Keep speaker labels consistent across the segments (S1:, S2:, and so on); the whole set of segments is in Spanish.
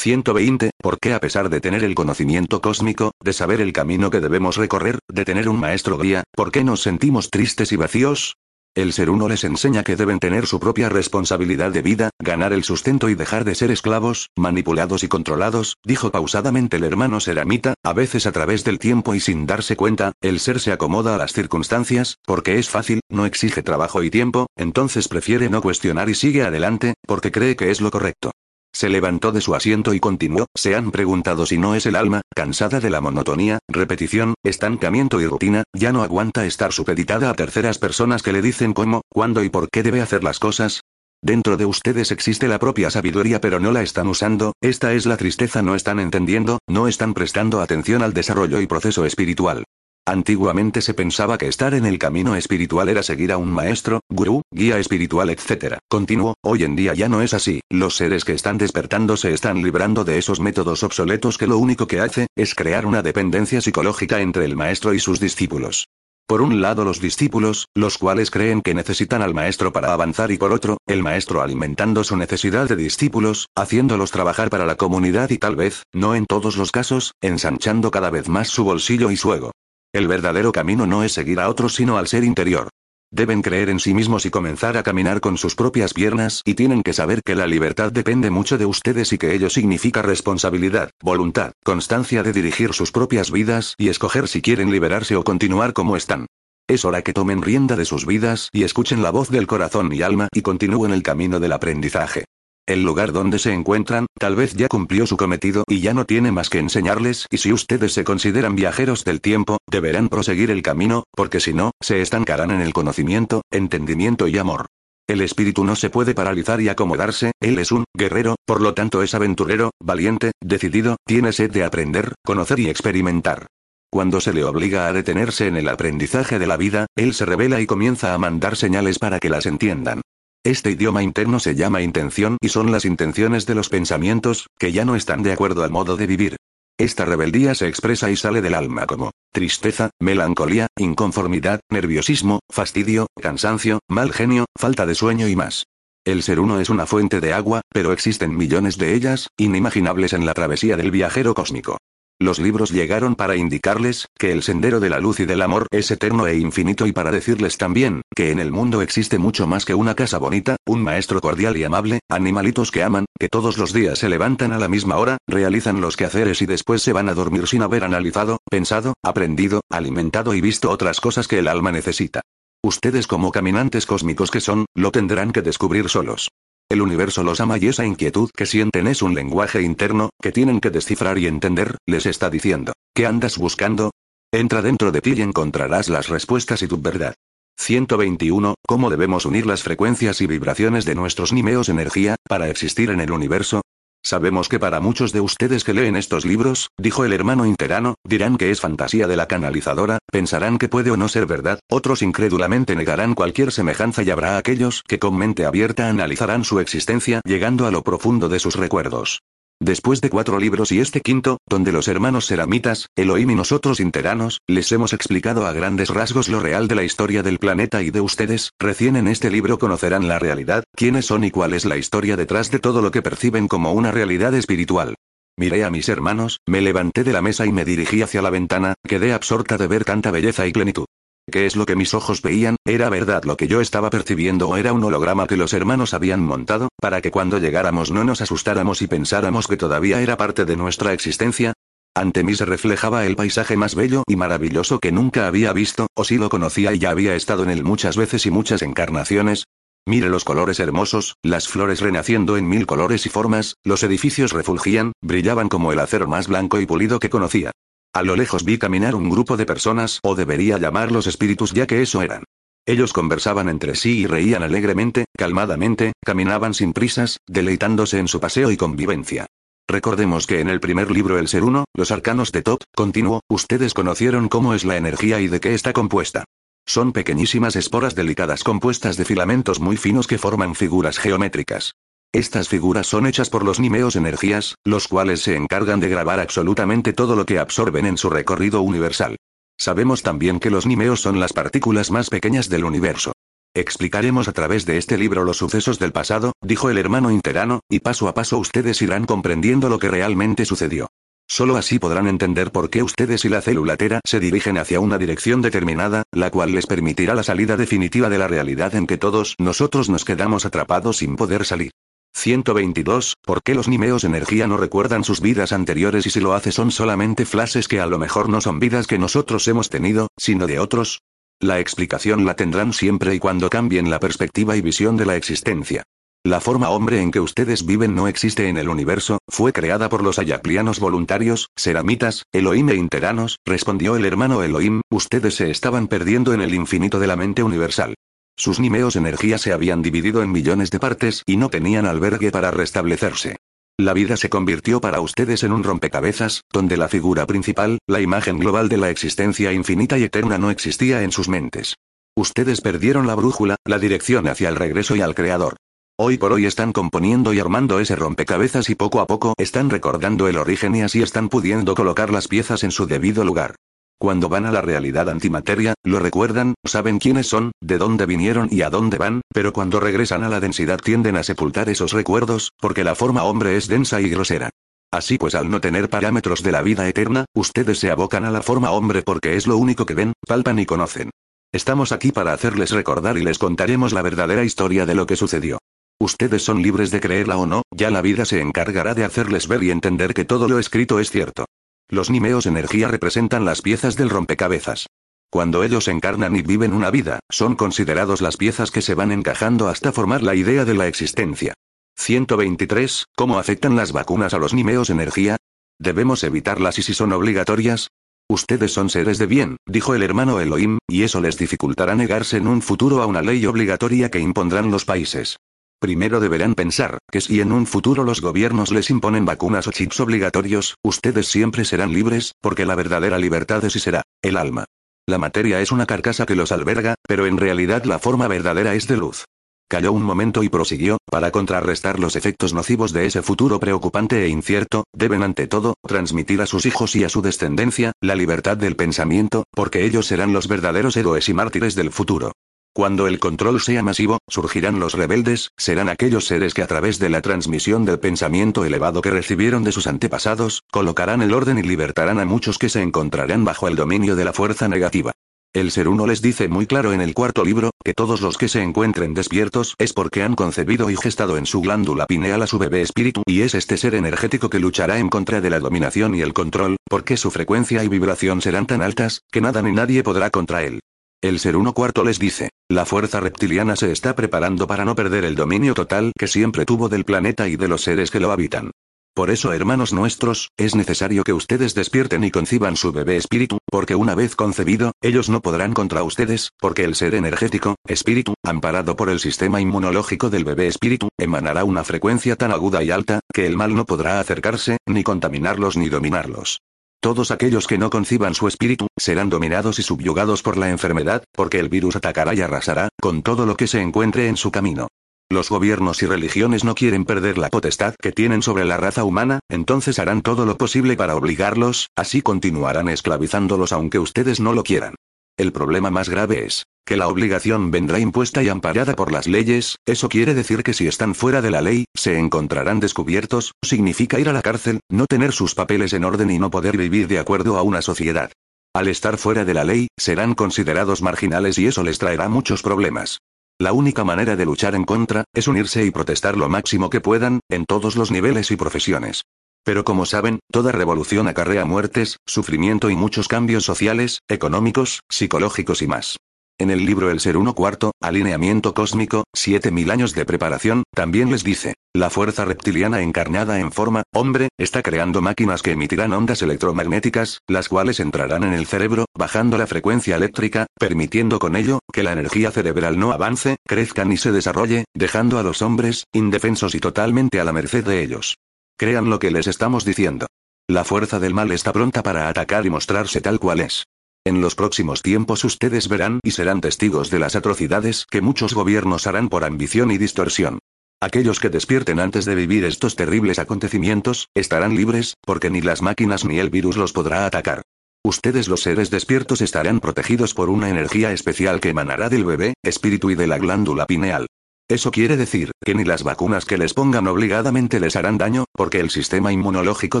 S1: 120. ¿Por qué a pesar de tener el conocimiento cósmico, de saber el camino que debemos recorrer, de tener un maestro guía, ¿por qué nos sentimos tristes y vacíos? El ser uno les enseña que deben tener su propia responsabilidad de vida, ganar el sustento y dejar de ser esclavos, manipulados y controlados, dijo pausadamente el hermano Seramita, a veces a través del tiempo y sin darse cuenta, el ser se acomoda a las circunstancias, porque es fácil, no exige trabajo y tiempo, entonces prefiere no cuestionar y sigue adelante, porque cree que es lo correcto. Se levantó de su asiento y continuó, se han preguntado si no es el alma, cansada de la monotonía, repetición, estancamiento y rutina, ya no aguanta estar supeditada a terceras personas que le dicen cómo, cuándo y por qué debe hacer las cosas. Dentro de ustedes existe la propia sabiduría pero no la están usando, esta es la tristeza no están entendiendo, no están prestando atención al desarrollo y proceso espiritual. Antiguamente se pensaba que estar en el camino espiritual era seguir a un maestro, gurú, guía espiritual, etc. Continuo, hoy en día ya no es así, los seres que están despertando se están librando de esos métodos obsoletos que lo único que hace, es crear una dependencia psicológica entre el maestro y sus discípulos. Por un lado los discípulos, los cuales creen que necesitan al maestro para avanzar y por otro, el maestro alimentando su necesidad de discípulos, haciéndolos trabajar para la comunidad y tal vez, no en todos los casos, ensanchando cada vez más su bolsillo y su ego. El verdadero camino no es seguir a otros sino al ser interior. Deben creer en sí mismos y comenzar a caminar con sus propias piernas y tienen que saber que la libertad depende mucho de ustedes y que ello significa responsabilidad, voluntad, constancia de dirigir sus propias vidas y escoger si quieren liberarse o continuar como están. Es hora que tomen rienda de sus vidas y escuchen la voz del corazón y alma y continúen el camino del aprendizaje. El lugar donde se encuentran, tal vez ya cumplió su cometido y ya no tiene más que enseñarles y si ustedes se consideran viajeros del tiempo, deberán proseguir el camino, porque si no, se estancarán en el conocimiento, entendimiento y amor. El espíritu no se puede paralizar y acomodarse, él es un guerrero, por lo tanto es aventurero, valiente, decidido, tiene sed de aprender, conocer y experimentar. Cuando se le obliga a detenerse en el aprendizaje de la vida, él se revela y comienza a mandar señales para que las entiendan. Este idioma interno se llama intención y son las intenciones de los pensamientos, que ya no están de acuerdo al modo de vivir. Esta rebeldía se expresa y sale del alma como tristeza, melancolía, inconformidad, nerviosismo, fastidio, cansancio, mal genio, falta de sueño y más. El ser uno es una fuente de agua, pero existen millones de ellas, inimaginables en la travesía del viajero cósmico. Los libros llegaron para indicarles, que el sendero de la luz y del amor es eterno e infinito y para decirles también, que en el mundo existe mucho más que una casa bonita, un maestro cordial y amable, animalitos que aman, que todos los días se levantan a la misma hora, realizan los quehaceres y después se van a dormir sin haber analizado, pensado, aprendido, alimentado y visto otras cosas que el alma necesita. Ustedes como caminantes cósmicos que son, lo tendrán que descubrir solos. El universo los ama y esa inquietud que sienten es un lenguaje interno, que tienen que descifrar y entender, les está diciendo. ¿Qué andas buscando? Entra dentro de ti y encontrarás las respuestas y tu verdad. 121. ¿Cómo debemos unir las frecuencias y vibraciones de nuestros nimeos energía, para existir en el universo? Sabemos que para muchos de ustedes que leen estos libros, dijo el hermano interano, dirán que es fantasía de la canalizadora, pensarán que puede o no ser verdad, otros incrédulamente negarán cualquier semejanza y habrá aquellos que con mente abierta analizarán su existencia llegando a lo profundo de sus recuerdos. Después de cuatro libros y este quinto, donde los hermanos seramitas, Elohim y nosotros interanos, les hemos explicado a grandes rasgos lo real de la historia del planeta y de ustedes, recién en este libro conocerán la realidad, quiénes son y cuál es la historia detrás de todo lo que perciben como una realidad espiritual. Miré a mis hermanos, me levanté de la mesa y me dirigí hacia la ventana, quedé absorta de ver tanta belleza y plenitud. ¿Qué es lo que mis ojos veían? ¿Era verdad lo que yo estaba percibiendo o era un holograma que los hermanos habían montado, para que cuando llegáramos no nos asustáramos y pensáramos que todavía era parte de nuestra existencia? Ante mí se reflejaba el paisaje más bello y maravilloso que nunca había visto, o si lo conocía y ya había estado en él muchas veces y muchas encarnaciones. Mire los colores hermosos, las flores renaciendo en mil colores y formas, los edificios refulgían, brillaban como el acero más blanco y pulido que conocía. A lo lejos vi caminar un grupo de personas, o debería llamarlos espíritus ya que eso eran. Ellos conversaban entre sí y reían alegremente, calmadamente, caminaban sin prisas, deleitándose en su paseo y convivencia. Recordemos que en el primer libro El Ser Uno, los arcanos de Top, continuó, ustedes conocieron cómo es la energía y de qué está compuesta. Son pequeñísimas esporas delicadas compuestas de filamentos muy finos que forman figuras geométricas. Estas figuras son hechas por los nimeos energías, los cuales se encargan de grabar absolutamente todo lo que absorben en su recorrido universal. Sabemos también que los nimeos son las partículas más pequeñas del universo. Explicaremos a través de este libro los sucesos del pasado, dijo el hermano interano, y paso a paso ustedes irán comprendiendo lo que realmente sucedió. Solo así podrán entender por qué ustedes y la célula Tera se dirigen hacia una dirección determinada, la cual les permitirá la salida definitiva de la realidad en que todos nosotros nos quedamos atrapados sin poder salir. 122. ¿Por qué los Nimeos energía no recuerdan sus vidas anteriores y si lo hace son solamente flashes que a lo mejor no son vidas que nosotros hemos tenido, sino de otros? La explicación la tendrán siempre y cuando cambien la perspectiva y visión de la existencia. La forma hombre en que ustedes viven no existe en el universo, fue creada por los ayaplianos voluntarios, seramitas, Elohim e interanos, respondió el hermano Elohim, ustedes se estaban perdiendo en el infinito de la mente universal. Sus nimeos energía se habían dividido en millones de partes y no tenían albergue para restablecerse. La vida se convirtió para ustedes en un rompecabezas, donde la figura principal, la imagen global de la existencia infinita y eterna no existía en sus mentes. Ustedes perdieron la brújula, la dirección hacia el regreso y al Creador. Hoy por hoy están componiendo y armando ese rompecabezas y poco a poco están recordando el origen y así están pudiendo colocar las piezas en su debido lugar. Cuando van a la realidad antimateria, lo recuerdan, saben quiénes son, de dónde vinieron y a dónde van, pero cuando regresan a la densidad tienden a sepultar esos recuerdos, porque la forma hombre es densa y grosera. Así pues al no tener parámetros de la vida eterna, ustedes se abocan a la forma hombre porque es lo único que ven, palpan y conocen. Estamos aquí para hacerles recordar y les contaremos la verdadera historia de lo que sucedió. Ustedes son libres de creerla o no, ya la vida se encargará de hacerles ver y entender que todo lo escrito es cierto. Los Nimeos energía representan las piezas del rompecabezas. Cuando ellos encarnan y viven una vida, son considerados las piezas que se van encajando hasta formar la idea de la existencia. 123. ¿Cómo afectan las vacunas a los Nimeos energía? ¿Debemos evitarlas y si son obligatorias? Ustedes son seres de bien, dijo el hermano Elohim, y eso les dificultará negarse en un futuro a una ley obligatoria que impondrán los países. Primero deberán pensar, que si en un futuro los gobiernos les imponen vacunas o chips obligatorios, ustedes siempre serán libres, porque la verdadera libertad es y será, el alma. La materia es una carcasa que los alberga, pero en realidad la forma verdadera es de luz. Calló un momento y prosiguió, para contrarrestar los efectos nocivos de ese futuro preocupante e incierto, deben ante todo, transmitir a sus hijos y a su descendencia, la libertad del pensamiento, porque ellos serán los verdaderos héroes y mártires del futuro. Cuando el control sea masivo, surgirán los rebeldes, serán aquellos seres que a través de la transmisión del pensamiento elevado que recibieron de sus antepasados, colocarán el orden y libertarán a muchos que se encontrarán bajo el dominio de la fuerza negativa. El ser uno les dice muy claro en el cuarto libro, que todos los que se encuentren despiertos es porque han concebido y gestado en su glándula pineal a su bebé espíritu, y es este ser energético que luchará en contra de la dominación y el control, porque su frecuencia y vibración serán tan altas, que nada ni nadie podrá contra él. El ser uno cuarto les dice, la fuerza reptiliana se está preparando para no perder el dominio total que siempre tuvo del planeta y de los seres que lo habitan. Por eso, hermanos nuestros, es necesario que ustedes despierten y conciban su bebé espíritu, porque una vez concebido, ellos no podrán contra ustedes, porque el ser energético, espíritu, amparado por el sistema inmunológico del bebé espíritu, emanará una frecuencia tan aguda y alta, que el mal no podrá acercarse, ni contaminarlos ni dominarlos. Todos aquellos que no conciban su espíritu, serán dominados y subyugados por la enfermedad, porque el virus atacará y arrasará, con todo lo que se encuentre en su camino. Los gobiernos y religiones no quieren perder la potestad que tienen sobre la raza humana, entonces harán todo lo posible para obligarlos, así continuarán esclavizándolos aunque ustedes no lo quieran. El problema más grave es, que la obligación vendrá impuesta y amparada por las leyes, eso quiere decir que si están fuera de la ley, se encontrarán descubiertos, significa ir a la cárcel, no tener sus papeles en orden y no poder vivir de acuerdo a una sociedad. Al estar fuera de la ley, serán considerados marginales y eso les traerá muchos problemas. La única manera de luchar en contra, es unirse y protestar lo máximo que puedan, en todos los niveles y profesiones. Pero como saben, toda revolución acarrea muertes, sufrimiento y muchos cambios sociales, económicos, psicológicos y más. En el libro El Ser Uno Cuarto, Alineamiento Cósmico, 7000 años de preparación, también les dice, la fuerza reptiliana encarnada en forma, hombre, está creando máquinas que emitirán ondas electromagnéticas, las cuales entrarán en el cerebro, bajando la frecuencia eléctrica, permitiendo con ello, que la energía cerebral no avance, crezca ni se desarrolle, dejando a los hombres, indefensos y totalmente a la merced de ellos. Crean lo que les estamos diciendo. La fuerza del mal está pronta para atacar y mostrarse tal cual es. En los próximos tiempos ustedes verán y serán testigos de las atrocidades que muchos gobiernos harán por ambición y distorsión. Aquellos que despierten antes de vivir estos terribles acontecimientos, estarán libres, porque ni las máquinas ni el virus los podrá atacar. Ustedes los seres despiertos estarán protegidos por una energía especial que emanará del bebé, espíritu y de la glándula pineal. Eso quiere decir, que ni las vacunas que les pongan obligadamente les harán daño, porque el sistema inmunológico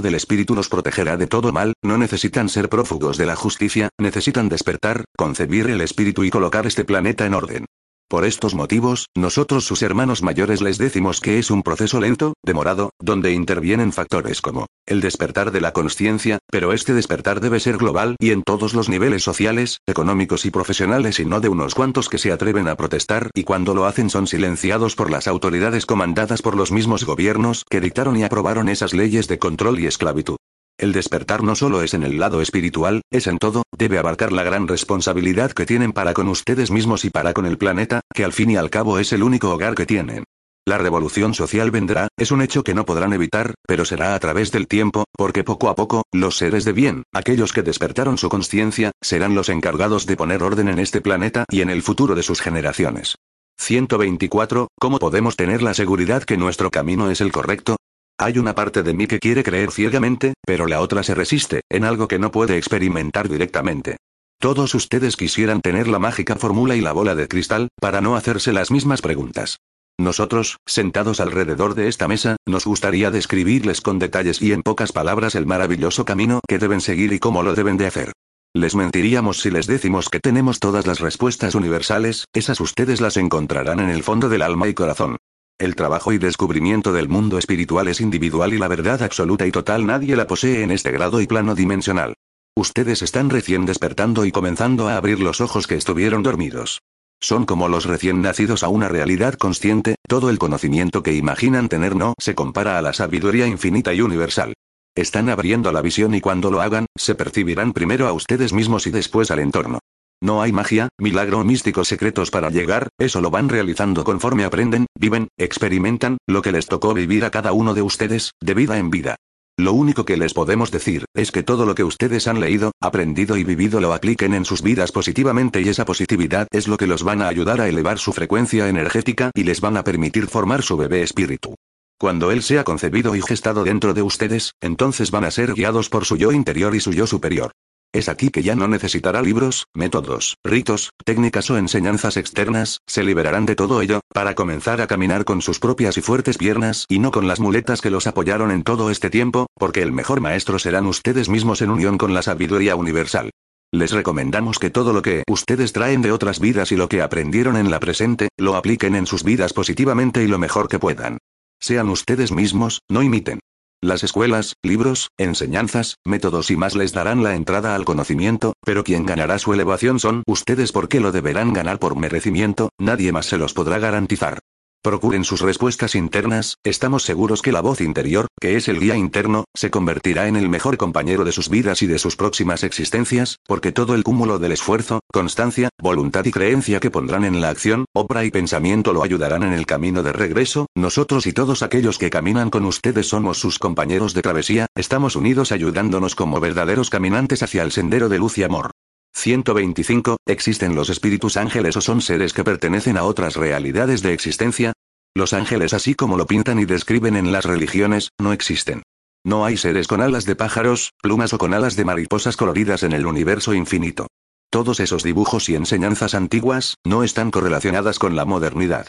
S1: del espíritu los protegerá de todo mal, no necesitan ser prófugos de la justicia, necesitan despertar, concebir el espíritu y colocar este planeta en orden. Por estos motivos, nosotros sus hermanos mayores les decimos que es un proceso lento, demorado, donde intervienen factores como el despertar de la conciencia, pero este despertar debe ser global y en todos los niveles sociales, económicos y profesionales y no de unos cuantos que se atreven a protestar y cuando lo hacen son silenciados por las autoridades comandadas por los mismos gobiernos que dictaron y aprobaron esas leyes de control y esclavitud. El despertar no solo es en el lado espiritual, es en todo, debe abarcar la gran responsabilidad que tienen para con ustedes mismos y para con el planeta, que al fin y al cabo es el único hogar que tienen. La revolución social vendrá, es un hecho que no podrán evitar, pero será a través del tiempo, porque poco a poco, los seres de bien, aquellos que despertaron su conciencia, serán los encargados de poner orden en este planeta y en el futuro de sus generaciones. 124. ¿Cómo podemos tener la seguridad que nuestro camino es el correcto? Hay una parte de mí que quiere creer ciegamente, pero la otra se resiste, en algo que no puede experimentar directamente. Todos ustedes quisieran tener la mágica fórmula y la bola de cristal, para no hacerse las mismas preguntas. Nosotros, sentados alrededor de esta mesa, nos gustaría describirles con detalles y en pocas palabras el maravilloso camino que deben seguir y cómo lo deben de hacer. Les mentiríamos si les decimos que tenemos todas las respuestas universales, esas ustedes las encontrarán en el fondo del alma y corazón. El trabajo y descubrimiento del mundo espiritual es individual y la verdad absoluta y total nadie la posee en este grado y plano dimensional. Ustedes están recién despertando y comenzando a abrir los ojos que estuvieron dormidos. Son como los recién nacidos a una realidad consciente, todo el conocimiento que imaginan tener no se compara a la sabiduría infinita y universal. Están abriendo la visión y cuando lo hagan, se percibirán primero a ustedes mismos y después al entorno. No hay magia, milagro o místicos secretos para llegar, eso lo van realizando conforme aprenden, viven, experimentan, lo que les tocó vivir a cada uno de ustedes, de vida en vida. Lo único que les podemos decir, es que todo lo que ustedes han leído, aprendido y vivido lo apliquen en sus vidas positivamente y esa positividad es lo que los van a ayudar a elevar su frecuencia energética y les van a permitir formar su bebé espíritu. Cuando él sea concebido y gestado dentro de ustedes, entonces van a ser guiados por su yo interior y su yo superior. Es aquí que ya no necesitará libros, métodos, ritos, técnicas o enseñanzas externas, se liberarán de todo ello, para comenzar a caminar con sus propias y fuertes piernas y no con las muletas que los apoyaron en todo este tiempo, porque el mejor maestro serán ustedes mismos en unión con la sabiduría universal. Les recomendamos que todo lo que ustedes traen de otras vidas y lo que aprendieron en la presente, lo apliquen en sus vidas positivamente y lo mejor que puedan. Sean ustedes mismos, no imiten. Las escuelas, libros, enseñanzas, métodos y más les darán la entrada al conocimiento, pero quien ganará su elevación son ustedes porque lo deberán ganar por merecimiento, nadie más se los podrá garantizar. Procuren sus respuestas internas, estamos seguros que la voz interior, que es el guía interno, se convertirá en el mejor compañero de sus vidas y de sus próximas existencias, porque todo el cúmulo del esfuerzo, constancia, voluntad y creencia que pondrán en la acción, obra y pensamiento lo ayudarán en el camino de regreso, nosotros y todos aquellos que caminan con ustedes somos sus compañeros de travesía, estamos unidos ayudándonos como verdaderos caminantes hacia el sendero de luz y amor. 125. ¿Existen los espíritus ángeles o son seres que pertenecen a otras realidades de existencia? Los ángeles así como lo pintan y describen en las religiones, no existen. No hay seres con alas de pájaros, plumas o con alas de mariposas coloridas en el universo infinito. Todos esos dibujos y enseñanzas antiguas, no están correlacionadas con la modernidad.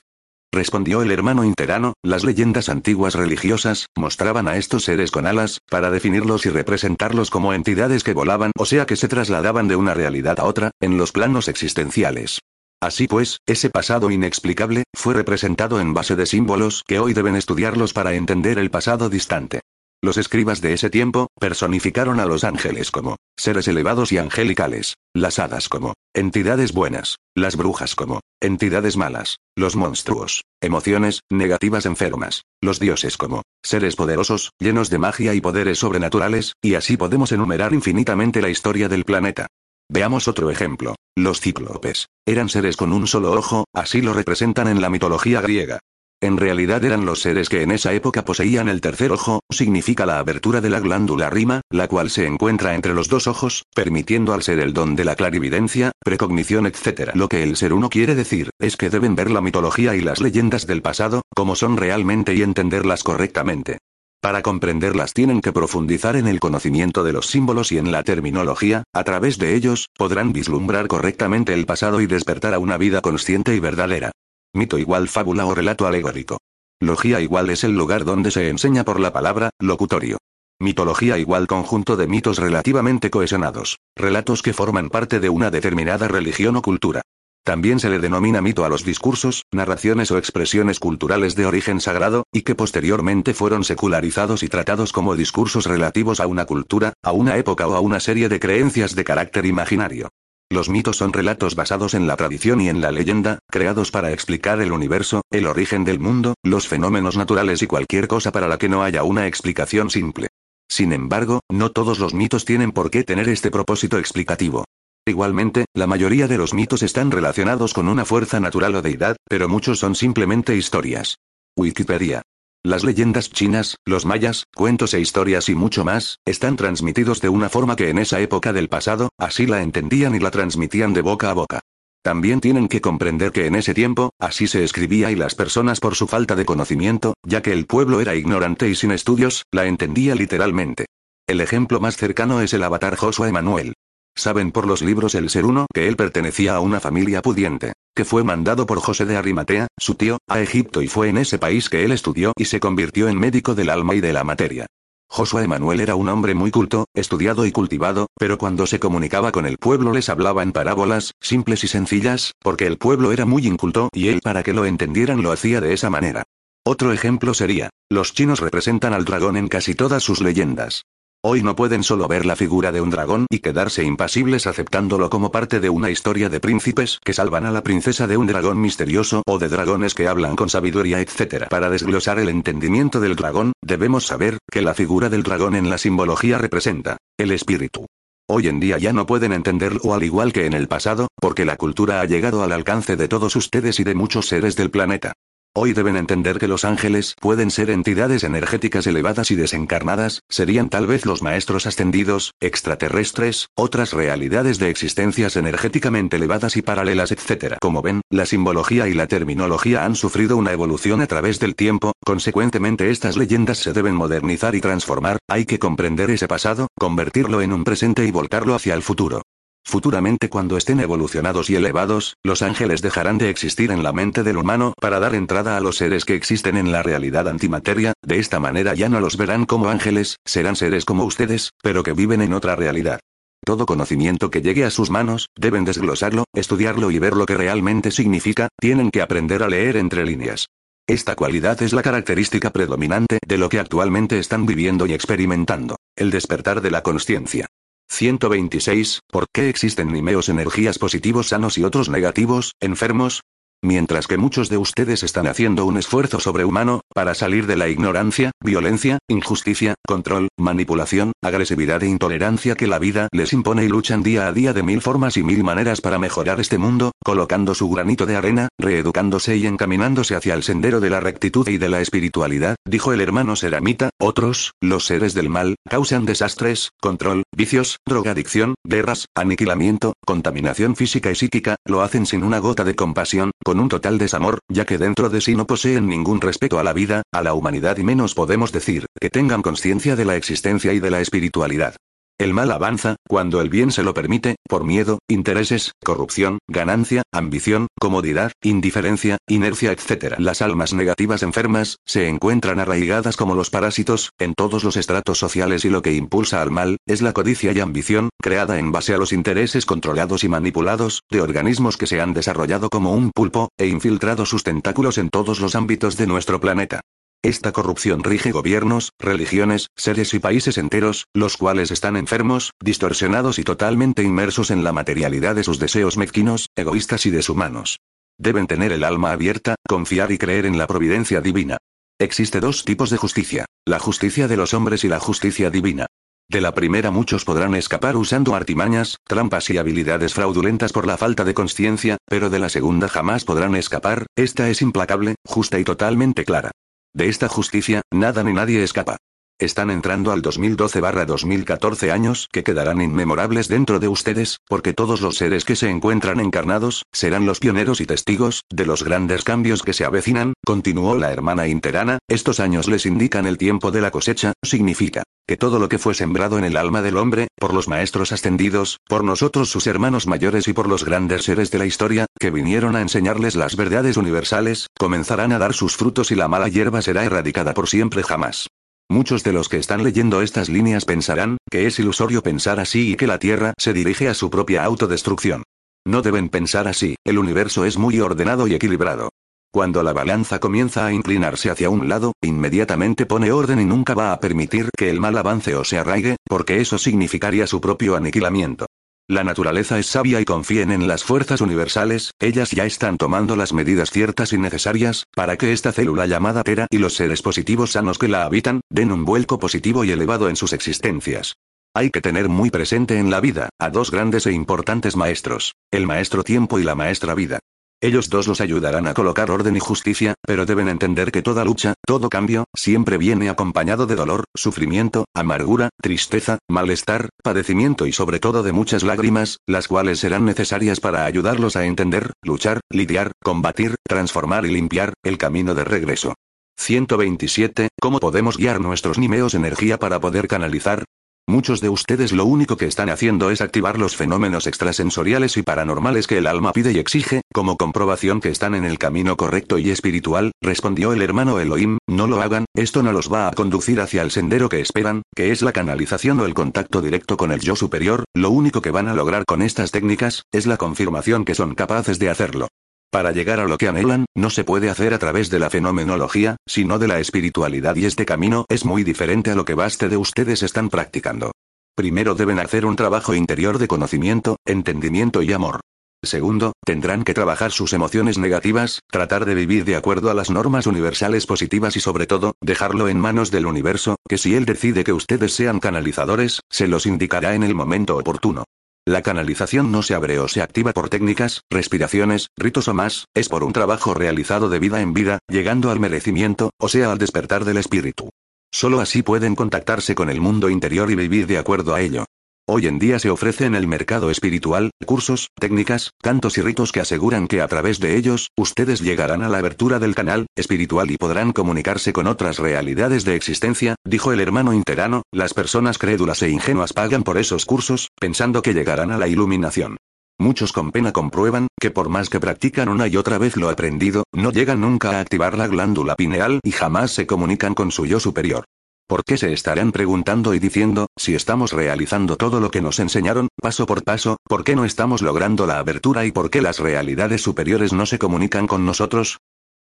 S1: Respondió el hermano interano, las leyendas antiguas religiosas, mostraban a estos seres con alas, para definirlos y representarlos como entidades que volaban, o sea que se trasladaban de una realidad a otra, en los planos existenciales. Así pues, ese pasado inexplicable, fue representado en base de símbolos que hoy deben estudiarlos para entender el pasado distante. Los escribas de ese tiempo, personificaron a los ángeles como seres elevados y angelicales, las hadas como entidades buenas, las brujas como entidades malas, los monstruos, emociones negativas enfermas, los dioses como seres poderosos, llenos de magia y poderes sobrenaturales, y así podemos enumerar infinitamente la historia del planeta. Veamos otro ejemplo. Los cíclopes. Eran seres con un solo ojo, así lo representan en la mitología griega. En realidad eran los seres que en esa época poseían el tercer ojo, significa la abertura de la glándula rima, la cual se encuentra entre los dos ojos, permitiendo al ser el don de la clarividencia, precognición etc. Lo que el ser uno quiere decir, es que deben ver la mitología y las leyendas del pasado, como son realmente y entenderlas correctamente. Para comprenderlas tienen que profundizar en el conocimiento de los símbolos y en la terminología, a través de ellos, podrán vislumbrar correctamente el pasado y despertar a una vida consciente y verdadera. Mito igual fábula o relato alegórico. Logía igual es el lugar donde se enseña por la palabra, locutorio. Mitología igual conjunto de mitos relativamente cohesionados, relatos que forman parte de una determinada religión o cultura. También se le denomina mito a los discursos, narraciones o expresiones culturales de origen sagrado, y que posteriormente fueron secularizados y tratados como discursos relativos a una cultura, a una época o a una serie de creencias de carácter imaginario. Los mitos son relatos basados en la tradición y en la leyenda, creados para explicar el universo, el origen del mundo, los fenómenos naturales y cualquier cosa para la que no haya una explicación simple. Sin embargo, no todos los mitos tienen por qué tener este propósito explicativo. Igualmente, la mayoría de los mitos están relacionados con una fuerza natural o deidad, pero muchos son simplemente historias. Wikipedia. Las leyendas chinas, los mayas, cuentos e historias y mucho más, están transmitidos de una forma que en esa época del pasado, así la entendían y la transmitían de boca a boca. También tienen que comprender que en ese tiempo, así se escribía y las personas por su falta de conocimiento, ya que el pueblo era ignorante y sin estudios, la entendía literalmente. El ejemplo más cercano es el avatar Joshua Emanuel. Saben por los libros El Ser Uno que él pertenecía a una familia pudiente, fue mandado por José de Arimatea, su tío, a Egipto y fue en ese país que él estudió y se convirtió en médico del alma y de la materia. Josué Emanuel era un hombre muy culto, estudiado y cultivado, pero cuando se comunicaba con el pueblo les hablaba en parábolas, simples y sencillas, porque el pueblo era muy inculto y él para que lo entendieran lo hacía de esa manera. Otro ejemplo sería, los chinos representan al dragón en casi todas sus leyendas. Hoy no pueden solo ver la figura de un dragón y quedarse impasibles aceptándolo como parte de una historia de príncipes que salvan a la princesa de un dragón misterioso o de dragones que hablan con sabiduría, etc. Para desglosar el entendimiento del dragón, debemos saber que la figura del dragón en la simbología representa el espíritu. Hoy en día ya no pueden entenderlo al igual que en el pasado, porque la cultura ha llegado al alcance de todos ustedes y de muchos seres del planeta. Hoy deben entender que los ángeles pueden ser entidades energéticas elevadas y desencarnadas, serían tal vez los maestros ascendidos, extraterrestres, otras realidades de existencias energéticamente elevadas y paralelas, etc. Como ven, la simbología y la terminología han sufrido una evolución a través del tiempo, consecuentemente estas leyendas se deben modernizar y transformar, hay que comprender ese pasado, convertirlo en un presente y volcarlo hacia el futuro. Futuramente cuando estén evolucionados y elevados, los ángeles dejarán de existir en la mente del humano para dar entrada a los seres que existen en la realidad antimateria, de esta manera ya no los verán como ángeles, serán seres como ustedes, pero que viven en otra realidad. Todo conocimiento que llegue a sus manos, deben desglosarlo, estudiarlo y ver lo que realmente significa, tienen que aprender a leer entre líneas. Esta cualidad es la característica predominante de lo que actualmente están viviendo y experimentando, el despertar de la conciencia. 126. ¿Por qué existen nimeos energías positivos sanos y otros negativos, enfermos? Mientras que muchos de ustedes están haciendo un esfuerzo sobrehumano, para salir de la ignorancia, violencia, injusticia, control, manipulación, agresividad e intolerancia que la vida les impone y luchan día a día de mil formas y mil maneras para mejorar este mundo, colocando su granito de arena, reeducándose y encaminándose hacia el sendero de la rectitud y de la espiritualidad, dijo el hermano Seramita, otros, los seres del mal, causan desastres, control, vicios, drogadicción, guerras, aniquilamiento, contaminación física y psíquica, lo hacen sin una gota de compasión, con un total desamor, ya que dentro de sí no poseen ningún respeto a la vida, a la humanidad y menos podemos decir, que tengan conciencia de la existencia y de la espiritualidad. El mal avanza, cuando el bien se lo permite, por miedo, intereses, corrupción, ganancia, ambición, comodidad, indiferencia, inercia, etc. Las almas negativas enfermas, se encuentran arraigadas como los parásitos, en todos los estratos sociales y lo que impulsa al mal, es la codicia y ambición, creada en base a los intereses controlados y manipulados, de organismos que se han desarrollado como un pulpo, e infiltrado sus tentáculos en todos los ámbitos de nuestro planeta. Esta corrupción rige gobiernos, religiones, seres y países enteros, los cuales están enfermos, distorsionados y totalmente inmersos en la materialidad de sus deseos mezquinos, egoístas y deshumanos. Deben tener el alma abierta, confiar y creer en la providencia divina. Existe dos tipos de justicia, la justicia de los hombres y la justicia divina. De la primera muchos podrán escapar usando artimañas, trampas y habilidades fraudulentas por la falta de conciencia, pero de la segunda jamás podrán escapar, esta es implacable, justa y totalmente clara. De esta justicia, nada ni nadie escapa. Están entrando al 2012-2014 años que quedarán inmemorables dentro de ustedes, porque todos los seres que se encuentran encarnados, serán los pioneros y testigos, de los grandes cambios que se avecinan, continuó la hermana interana, estos años les indican el tiempo de la cosecha, significa que todo lo que fue sembrado en el alma del hombre, por los maestros ascendidos, por nosotros sus hermanos mayores y por los grandes seres de la historia, que vinieron a enseñarles las verdades universales, comenzarán a dar sus frutos y la mala hierba será erradicada por siempre jamás. Muchos de los que están leyendo estas líneas pensarán, que es ilusorio pensar así y que la Tierra se dirige a su propia autodestrucción. No deben pensar así, el universo es muy ordenado y equilibrado. Cuando la balanza comienza a inclinarse hacia un lado, inmediatamente pone orden y nunca va a permitir que el mal avance o se arraigue, porque eso significaría su propio aniquilamiento. La naturaleza es sabia y confíen en las fuerzas universales, ellas ya están tomando las medidas ciertas y necesarias, para que esta célula llamada Tera y los seres positivos sanos que la habitan, den un vuelco positivo y elevado en sus existencias. Hay que tener muy presente en la vida, a dos grandes e importantes maestros, el maestro tiempo y la maestra vida. Ellos dos los ayudarán a colocar orden y justicia, pero deben entender que toda lucha, todo cambio, siempre viene acompañado de dolor, sufrimiento, amargura, tristeza, malestar, padecimiento y sobre todo de muchas lágrimas, las cuales serán necesarias para ayudarlos a entender, luchar, lidiar, combatir, transformar y limpiar, el camino de regreso. 127. ¿Cómo podemos guiar nuestros nimeos energía para poder canalizar? Muchos de ustedes lo único que están haciendo es activar los fenómenos extrasensoriales y paranormales que el alma pide y exige, como comprobación que están en el camino correcto y espiritual, respondió el hermano Elohim, no lo hagan, esto no los va a conducir hacia el sendero que esperan, que es la canalización o el contacto directo con el yo superior, lo único que van a lograr con estas técnicas, es la confirmación que son capaces de hacerlo. Para llegar a lo que anhelan, no se puede hacer a través de la fenomenología, sino de la espiritualidad y este camino es muy diferente a lo que baste de ustedes están practicando. Primero deben hacer un trabajo interior de conocimiento, entendimiento y amor. Segundo, tendrán que trabajar sus emociones negativas, tratar de vivir de acuerdo a las normas universales positivas y sobre todo, dejarlo en manos del universo, que si él decide que ustedes sean canalizadores, se los indicará en el momento oportuno. La canalización no se abre o se activa por técnicas, respiraciones, ritos o más, es por un trabajo realizado de vida en vida, llegando al merecimiento, o sea al despertar del espíritu. Solo así pueden contactarse con el mundo interior y vivir de acuerdo a ello. Hoy en día se ofrece en el mercado espiritual, cursos, técnicas, cantos y ritos que aseguran que a través de ellos, ustedes llegarán a la abertura del canal espiritual y podrán comunicarse con otras realidades de existencia, dijo el hermano interano, las personas crédulas e ingenuas pagan por esos cursos, pensando que llegarán a la iluminación. Muchos con pena comprueban, que por más que practican una y otra vez lo aprendido, no llegan nunca a activar la glándula pineal y jamás se comunican con su yo superior. ¿Por qué se estarán preguntando y diciendo, si estamos realizando todo lo que nos enseñaron, paso por paso, por qué no estamos logrando la abertura y por qué las realidades superiores no se comunican con nosotros?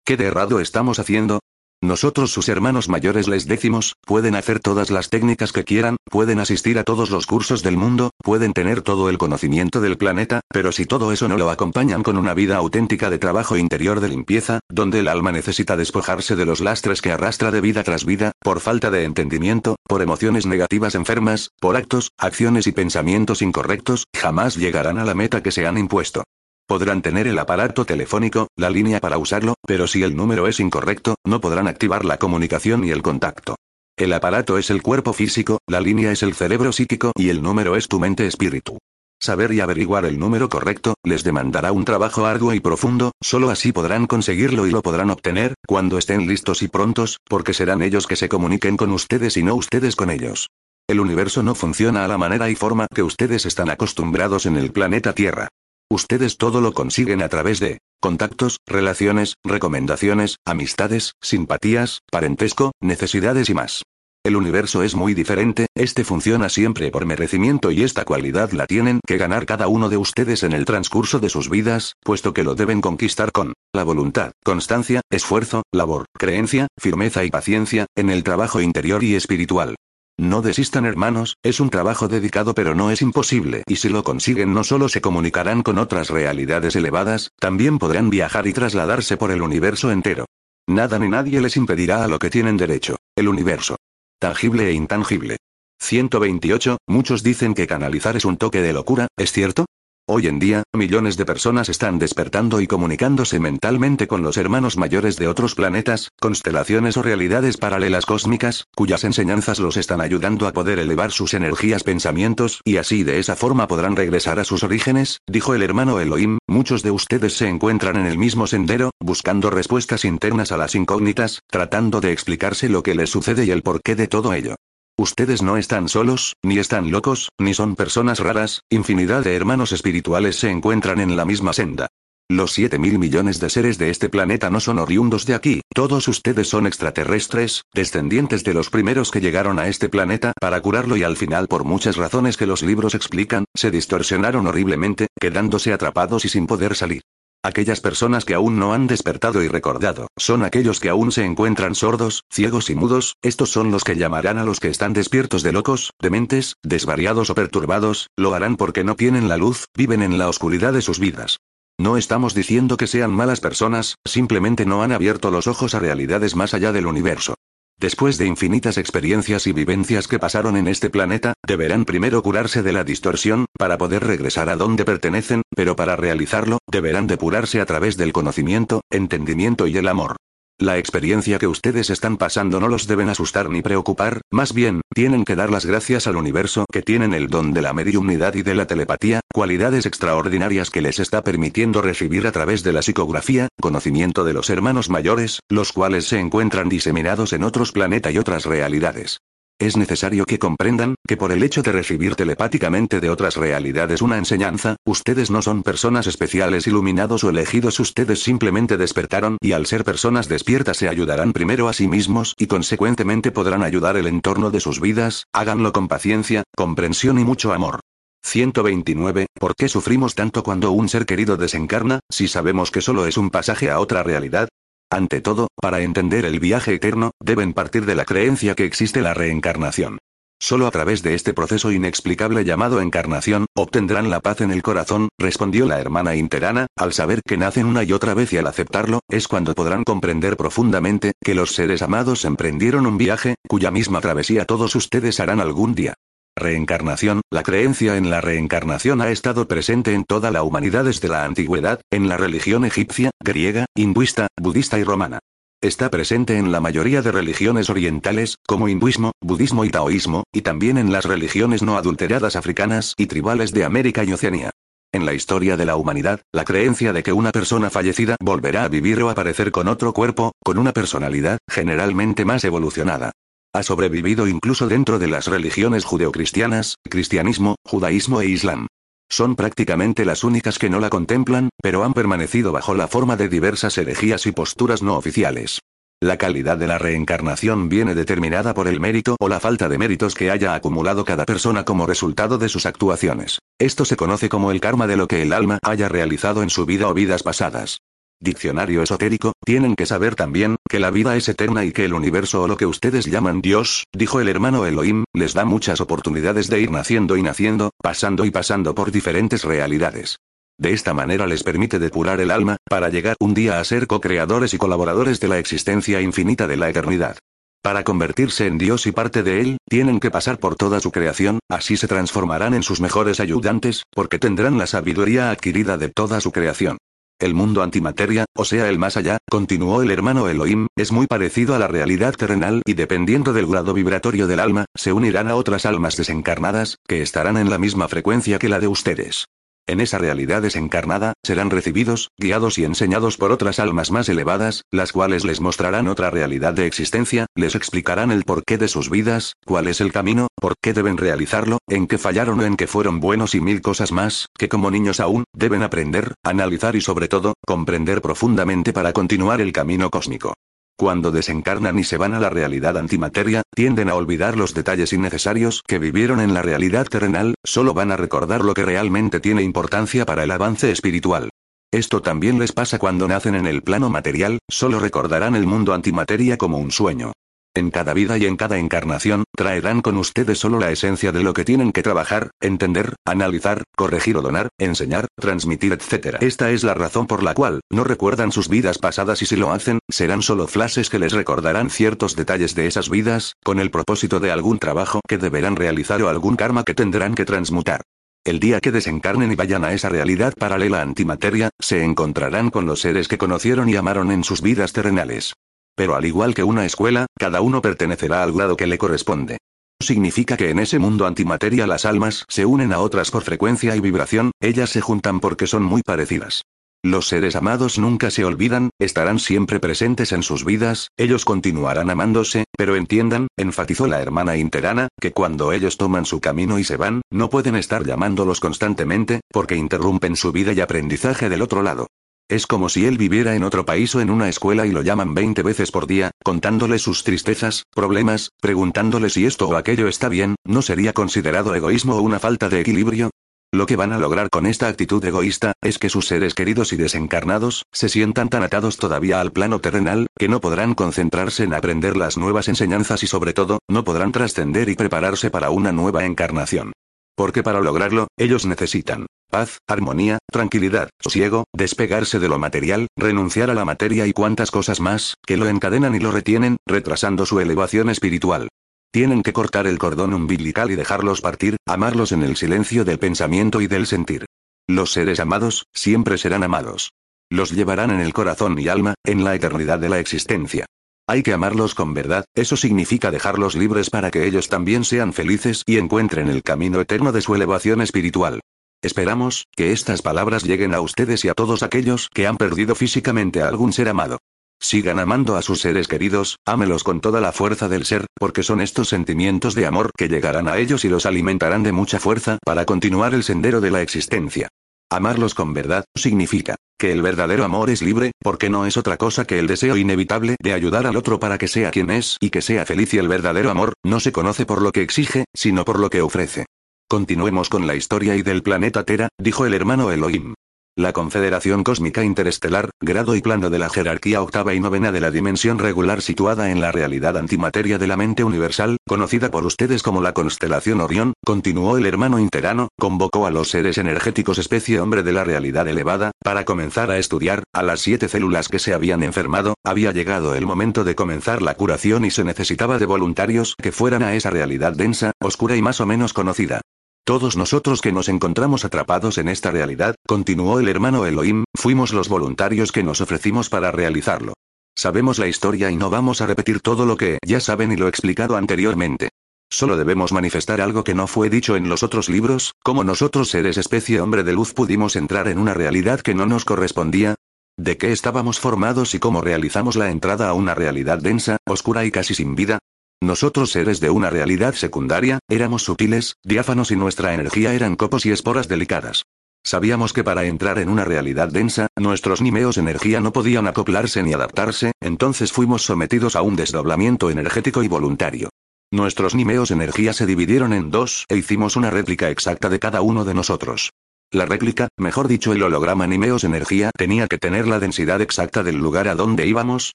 S1: ¿Qué de errado estamos haciendo? Nosotros sus hermanos mayores les decimos, pueden hacer todas las técnicas que quieran, pueden asistir a todos los cursos del mundo, pueden tener todo el conocimiento del planeta, pero si todo eso no lo acompañan con una vida auténtica de trabajo interior de limpieza, donde el alma necesita despojarse de los lastres que arrastra de vida tras vida, por falta de entendimiento, por emociones negativas enfermas, por actos, acciones y pensamientos incorrectos, jamás llegarán a la meta que se han impuesto. Podrán tener el aparato telefónico, la línea para usarlo, pero si el número es incorrecto, no podrán activar la comunicación y el contacto. El aparato es el cuerpo físico, la línea es el cerebro psíquico y el número es tu mente espíritu. Saber y averiguar el número correcto, les demandará un trabajo arduo y profundo, solo así podrán conseguirlo y lo podrán obtener, cuando estén listos y prontos, porque serán ellos que se comuniquen con ustedes y no ustedes con ellos. El universo no funciona a la manera y forma que ustedes están acostumbrados en el planeta Tierra. Ustedes todo lo consiguen a través de contactos, relaciones, recomendaciones, amistades, simpatías, parentesco, necesidades y más. El universo es muy diferente, este funciona siempre por merecimiento y esta cualidad la tienen que ganar cada uno de ustedes en el transcurso de sus vidas, puesto que lo deben conquistar con la voluntad, constancia, esfuerzo, labor, creencia, firmeza y paciencia, en el trabajo interior y espiritual. No desistan hermanos, es un trabajo dedicado pero no es imposible y si lo consiguen no solo se comunicarán con otras realidades elevadas, también podrán viajar y trasladarse por el universo entero. Nada ni nadie les impedirá a lo que tienen derecho, el universo. Tangible e intangible. 128, muchos dicen que canalizar es un toque de locura, ¿es cierto? Hoy en día, millones de personas están despertando y comunicándose mentalmente con los hermanos mayores de otros planetas, constelaciones o realidades paralelas cósmicas, cuyas enseñanzas los están ayudando a poder elevar sus energías pensamientos y así de esa forma podrán regresar a sus orígenes, dijo el hermano Elohim, muchos de ustedes se encuentran en el mismo sendero, buscando respuestas internas a las incógnitas, tratando de explicarse lo que les sucede y el porqué de todo ello. Ustedes no están solos, ni están locos, ni son personas raras, infinidad de hermanos espirituales se encuentran en la misma senda. Los 7 mil millones de seres de este planeta no son oriundos de aquí, todos ustedes son extraterrestres, descendientes de los primeros que llegaron a este planeta para curarlo y al final por muchas razones que los libros explican, se distorsionaron horriblemente, quedándose atrapados y sin poder salir. Aquellas personas que aún no han despertado y recordado, son aquellos que aún se encuentran sordos, ciegos y mudos, estos son los que llamarán a los que están despiertos de locos, dementes, desvariados o perturbados, lo harán porque no tienen la luz, viven en la oscuridad de sus vidas. No estamos diciendo que sean malas personas, simplemente no han abierto los ojos a realidades más allá del universo. Después de infinitas experiencias y vivencias que pasaron en este planeta, deberán primero curarse de la distorsión, para poder regresar a donde pertenecen, pero para realizarlo, deberán depurarse a través del conocimiento, entendimiento y el amor. La experiencia que ustedes están pasando no los deben asustar ni preocupar, más bien, tienen que dar las gracias al universo que tienen el don de la mediumnidad y de la telepatía, cualidades extraordinarias que les está permitiendo recibir a través de la psicografía, conocimiento de los hermanos mayores, los cuales se encuentran diseminados en otros planetas y otras realidades. Es necesario que comprendan, que por el hecho de recibir telepáticamente de otras realidades una enseñanza, ustedes no son personas especiales iluminados o elegidos, ustedes simplemente despertaron y al ser personas despiertas se ayudarán primero a sí mismos y consecuentemente podrán ayudar el entorno de sus vidas, háganlo con paciencia, comprensión y mucho amor. 129. ¿Por qué sufrimos tanto cuando un ser querido desencarna, si sabemos que solo es un pasaje a otra realidad? Ante todo, para entender el viaje eterno, deben partir de la creencia que existe la reencarnación. Solo a través de este proceso inexplicable llamado encarnación, obtendrán la paz en el corazón, respondió la hermana interana, al saber que nacen una y otra vez y al aceptarlo, es cuando podrán comprender profundamente, que los seres amados emprendieron un viaje, cuya misma travesía todos ustedes harán algún día. Reencarnación, la creencia en la reencarnación ha estado presente en toda la humanidad desde la antigüedad, en la religión egipcia, griega, hinduista, budista y romana. Está presente en la mayoría de religiones orientales, como hinduismo, budismo y taoísmo, y también en las religiones no adulteradas africanas y tribales de América y Oceanía. En la historia de la humanidad, la creencia de que una persona fallecida volverá a vivir o aparecer con otro cuerpo, con una personalidad, generalmente más evolucionada. Ha sobrevivido incluso dentro de las religiones judeocristianas, cristianismo, judaísmo e islam. Son prácticamente las únicas que no la contemplan, pero han permanecido bajo la forma de diversas herejías y posturas no oficiales. La calidad de la reencarnación viene determinada por el mérito o la falta de méritos que haya acumulado cada persona como resultado de sus actuaciones. Esto se conoce como el karma de lo que el alma haya realizado en su vida o vidas pasadas. Diccionario esotérico, tienen que saber también, que la vida es eterna y que el universo o lo que ustedes llaman Dios, dijo el hermano Elohim, les da muchas oportunidades de ir naciendo y naciendo, pasando y pasando por diferentes realidades. De esta manera les permite depurar el alma, para llegar un día a ser co-creadores y colaboradores de la existencia infinita de la eternidad. Para convertirse en Dios y parte de Él, tienen que pasar por toda su creación, así se transformarán en sus mejores ayudantes, porque tendrán la sabiduría adquirida de toda su creación. El mundo antimateria, o sea el más allá, continuó el hermano Elohim, es muy parecido a la realidad terrenal y dependiendo del grado vibratorio del alma, se unirán a otras almas desencarnadas, que estarán en la misma frecuencia que la de ustedes. En esa realidad desencarnada, serán recibidos, guiados y enseñados por otras almas más elevadas, las cuales les mostrarán otra realidad de existencia, les explicarán el porqué de sus vidas, cuál es el camino, por qué deben realizarlo, en qué fallaron o en qué fueron buenos y mil cosas más, que como niños aún, deben aprender, analizar y sobre todo, comprender profundamente para continuar el camino cósmico. Cuando desencarnan y se van a la realidad antimateria, tienden a olvidar los detalles innecesarios que vivieron en la realidad terrenal, solo van a recordar lo que realmente tiene importancia para el avance espiritual. Esto también les pasa cuando nacen en el plano material, solo recordarán el mundo antimateria como un sueño. En cada vida y en cada encarnación, traerán con ustedes solo la esencia de lo que tienen que trabajar, entender, analizar, corregir o donar, enseñar, transmitir, etc. Esta es la razón por la cual, no recuerdan sus vidas pasadas y si lo hacen, serán solo flashes que les recordarán ciertos detalles de esas vidas, con el propósito de algún trabajo que deberán realizar o algún karma que tendrán que transmutar. El día que desencarnen y vayan a esa realidad paralela antimateria, se encontrarán con los seres que conocieron y amaron en sus vidas terrenales. Pero al igual que una escuela, cada uno pertenecerá al grado que le corresponde. Significa que en ese mundo antimateria las almas se unen a otras por frecuencia y vibración, ellas se juntan porque son muy parecidas. Los seres amados nunca se olvidan, estarán siempre presentes en sus vidas, ellos continuarán amándose, pero entiendan, enfatizó la hermana interana, que cuando ellos toman su camino y se van, no pueden estar llamándolos constantemente, porque interrumpen su vida y aprendizaje del otro lado. Es como si él viviera en otro país o en una escuela y lo llaman 20 veces por día, contándole sus tristezas, problemas, preguntándole si esto o aquello está bien, ¿no sería considerado egoísmo o una falta de equilibrio? Lo que van a lograr con esta actitud egoísta, es que sus seres queridos y desencarnados, se sientan tan atados todavía al plano terrenal, que no podrán concentrarse en aprender las nuevas enseñanzas y sobre todo, no podrán trascender y prepararse para una nueva encarnación. Porque para lograrlo, ellos necesitan paz, armonía, tranquilidad, sosiego, despegarse de lo material, renunciar a la materia y cuantas cosas más, que lo encadenan y lo retienen, retrasando su elevación espiritual. Tienen que cortar el cordón umbilical y dejarlos partir, amarlos en el silencio del pensamiento y del sentir. Los seres amados, siempre serán amados. Los llevarán en el corazón y alma, en la eternidad de la existencia. Hay que amarlos con verdad, eso significa dejarlos libres para que ellos también sean felices y encuentren el camino eterno de su elevación espiritual. Esperamos, que estas palabras lleguen a ustedes y a todos aquellos que han perdido físicamente a algún ser amado. Sigan amando a sus seres queridos, ámelos con toda la fuerza del ser, porque son estos sentimientos de amor que llegarán a ellos y los alimentarán de mucha fuerza para continuar el sendero de la existencia. Amarlos con verdad, significa que el verdadero amor es libre, porque no es otra cosa que el deseo inevitable de ayudar al otro para que sea quien es y que sea feliz y el verdadero amor, no se conoce por lo que exige, sino por lo que ofrece. Continuemos con la historia y del planeta Tera, dijo el hermano Elohim. La Confederación Cósmica Interestelar, grado y plano de la jerarquía octava y novena de la dimensión regular situada en la realidad antimateria de la mente universal, conocida por ustedes como la constelación Orión, continuó el hermano interano, convocó a los seres energéticos especie hombre de la realidad elevada, para comenzar a estudiar, a las siete células que se habían enfermado, había llegado el momento de comenzar la curación y se necesitaba de voluntarios que fueran a esa realidad densa, oscura y más o menos conocida. Todos nosotros que nos encontramos atrapados en esta realidad, continuó el hermano Elohim, fuimos los voluntarios que nos ofrecimos para realizarlo. Sabemos la historia y no vamos a repetir todo lo que ya saben y lo explicado anteriormente. Solo debemos manifestar algo que no fue dicho en los otros libros, como nosotros seres especie hombre de luz pudimos entrar en una realidad que no nos correspondía, de qué estábamos formados y cómo realizamos la entrada a una realidad densa, oscura y casi sin vida, nosotros seres de una realidad secundaria, éramos sutiles, diáfanos y nuestra energía eran copos y esporas delicadas. Sabíamos que para entrar en una realidad densa, nuestros nimeos energía no podían acoplarse ni adaptarse, entonces fuimos sometidos a un desdoblamiento energético y voluntario. Nuestros nimeos energía se dividieron en dos, e hicimos una réplica exacta de cada uno de nosotros. La réplica, mejor dicho el holograma Nimeos Energía, tenía que tener la densidad exacta del lugar a donde íbamos,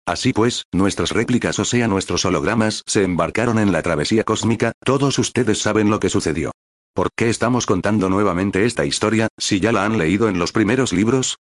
S1: así pues, nuestras réplicas o sea nuestros hologramas, se embarcaron en la travesía cósmica, todos ustedes saben lo que sucedió. ¿Por qué estamos contando nuevamente esta historia, si ya la han leído en los primeros libros?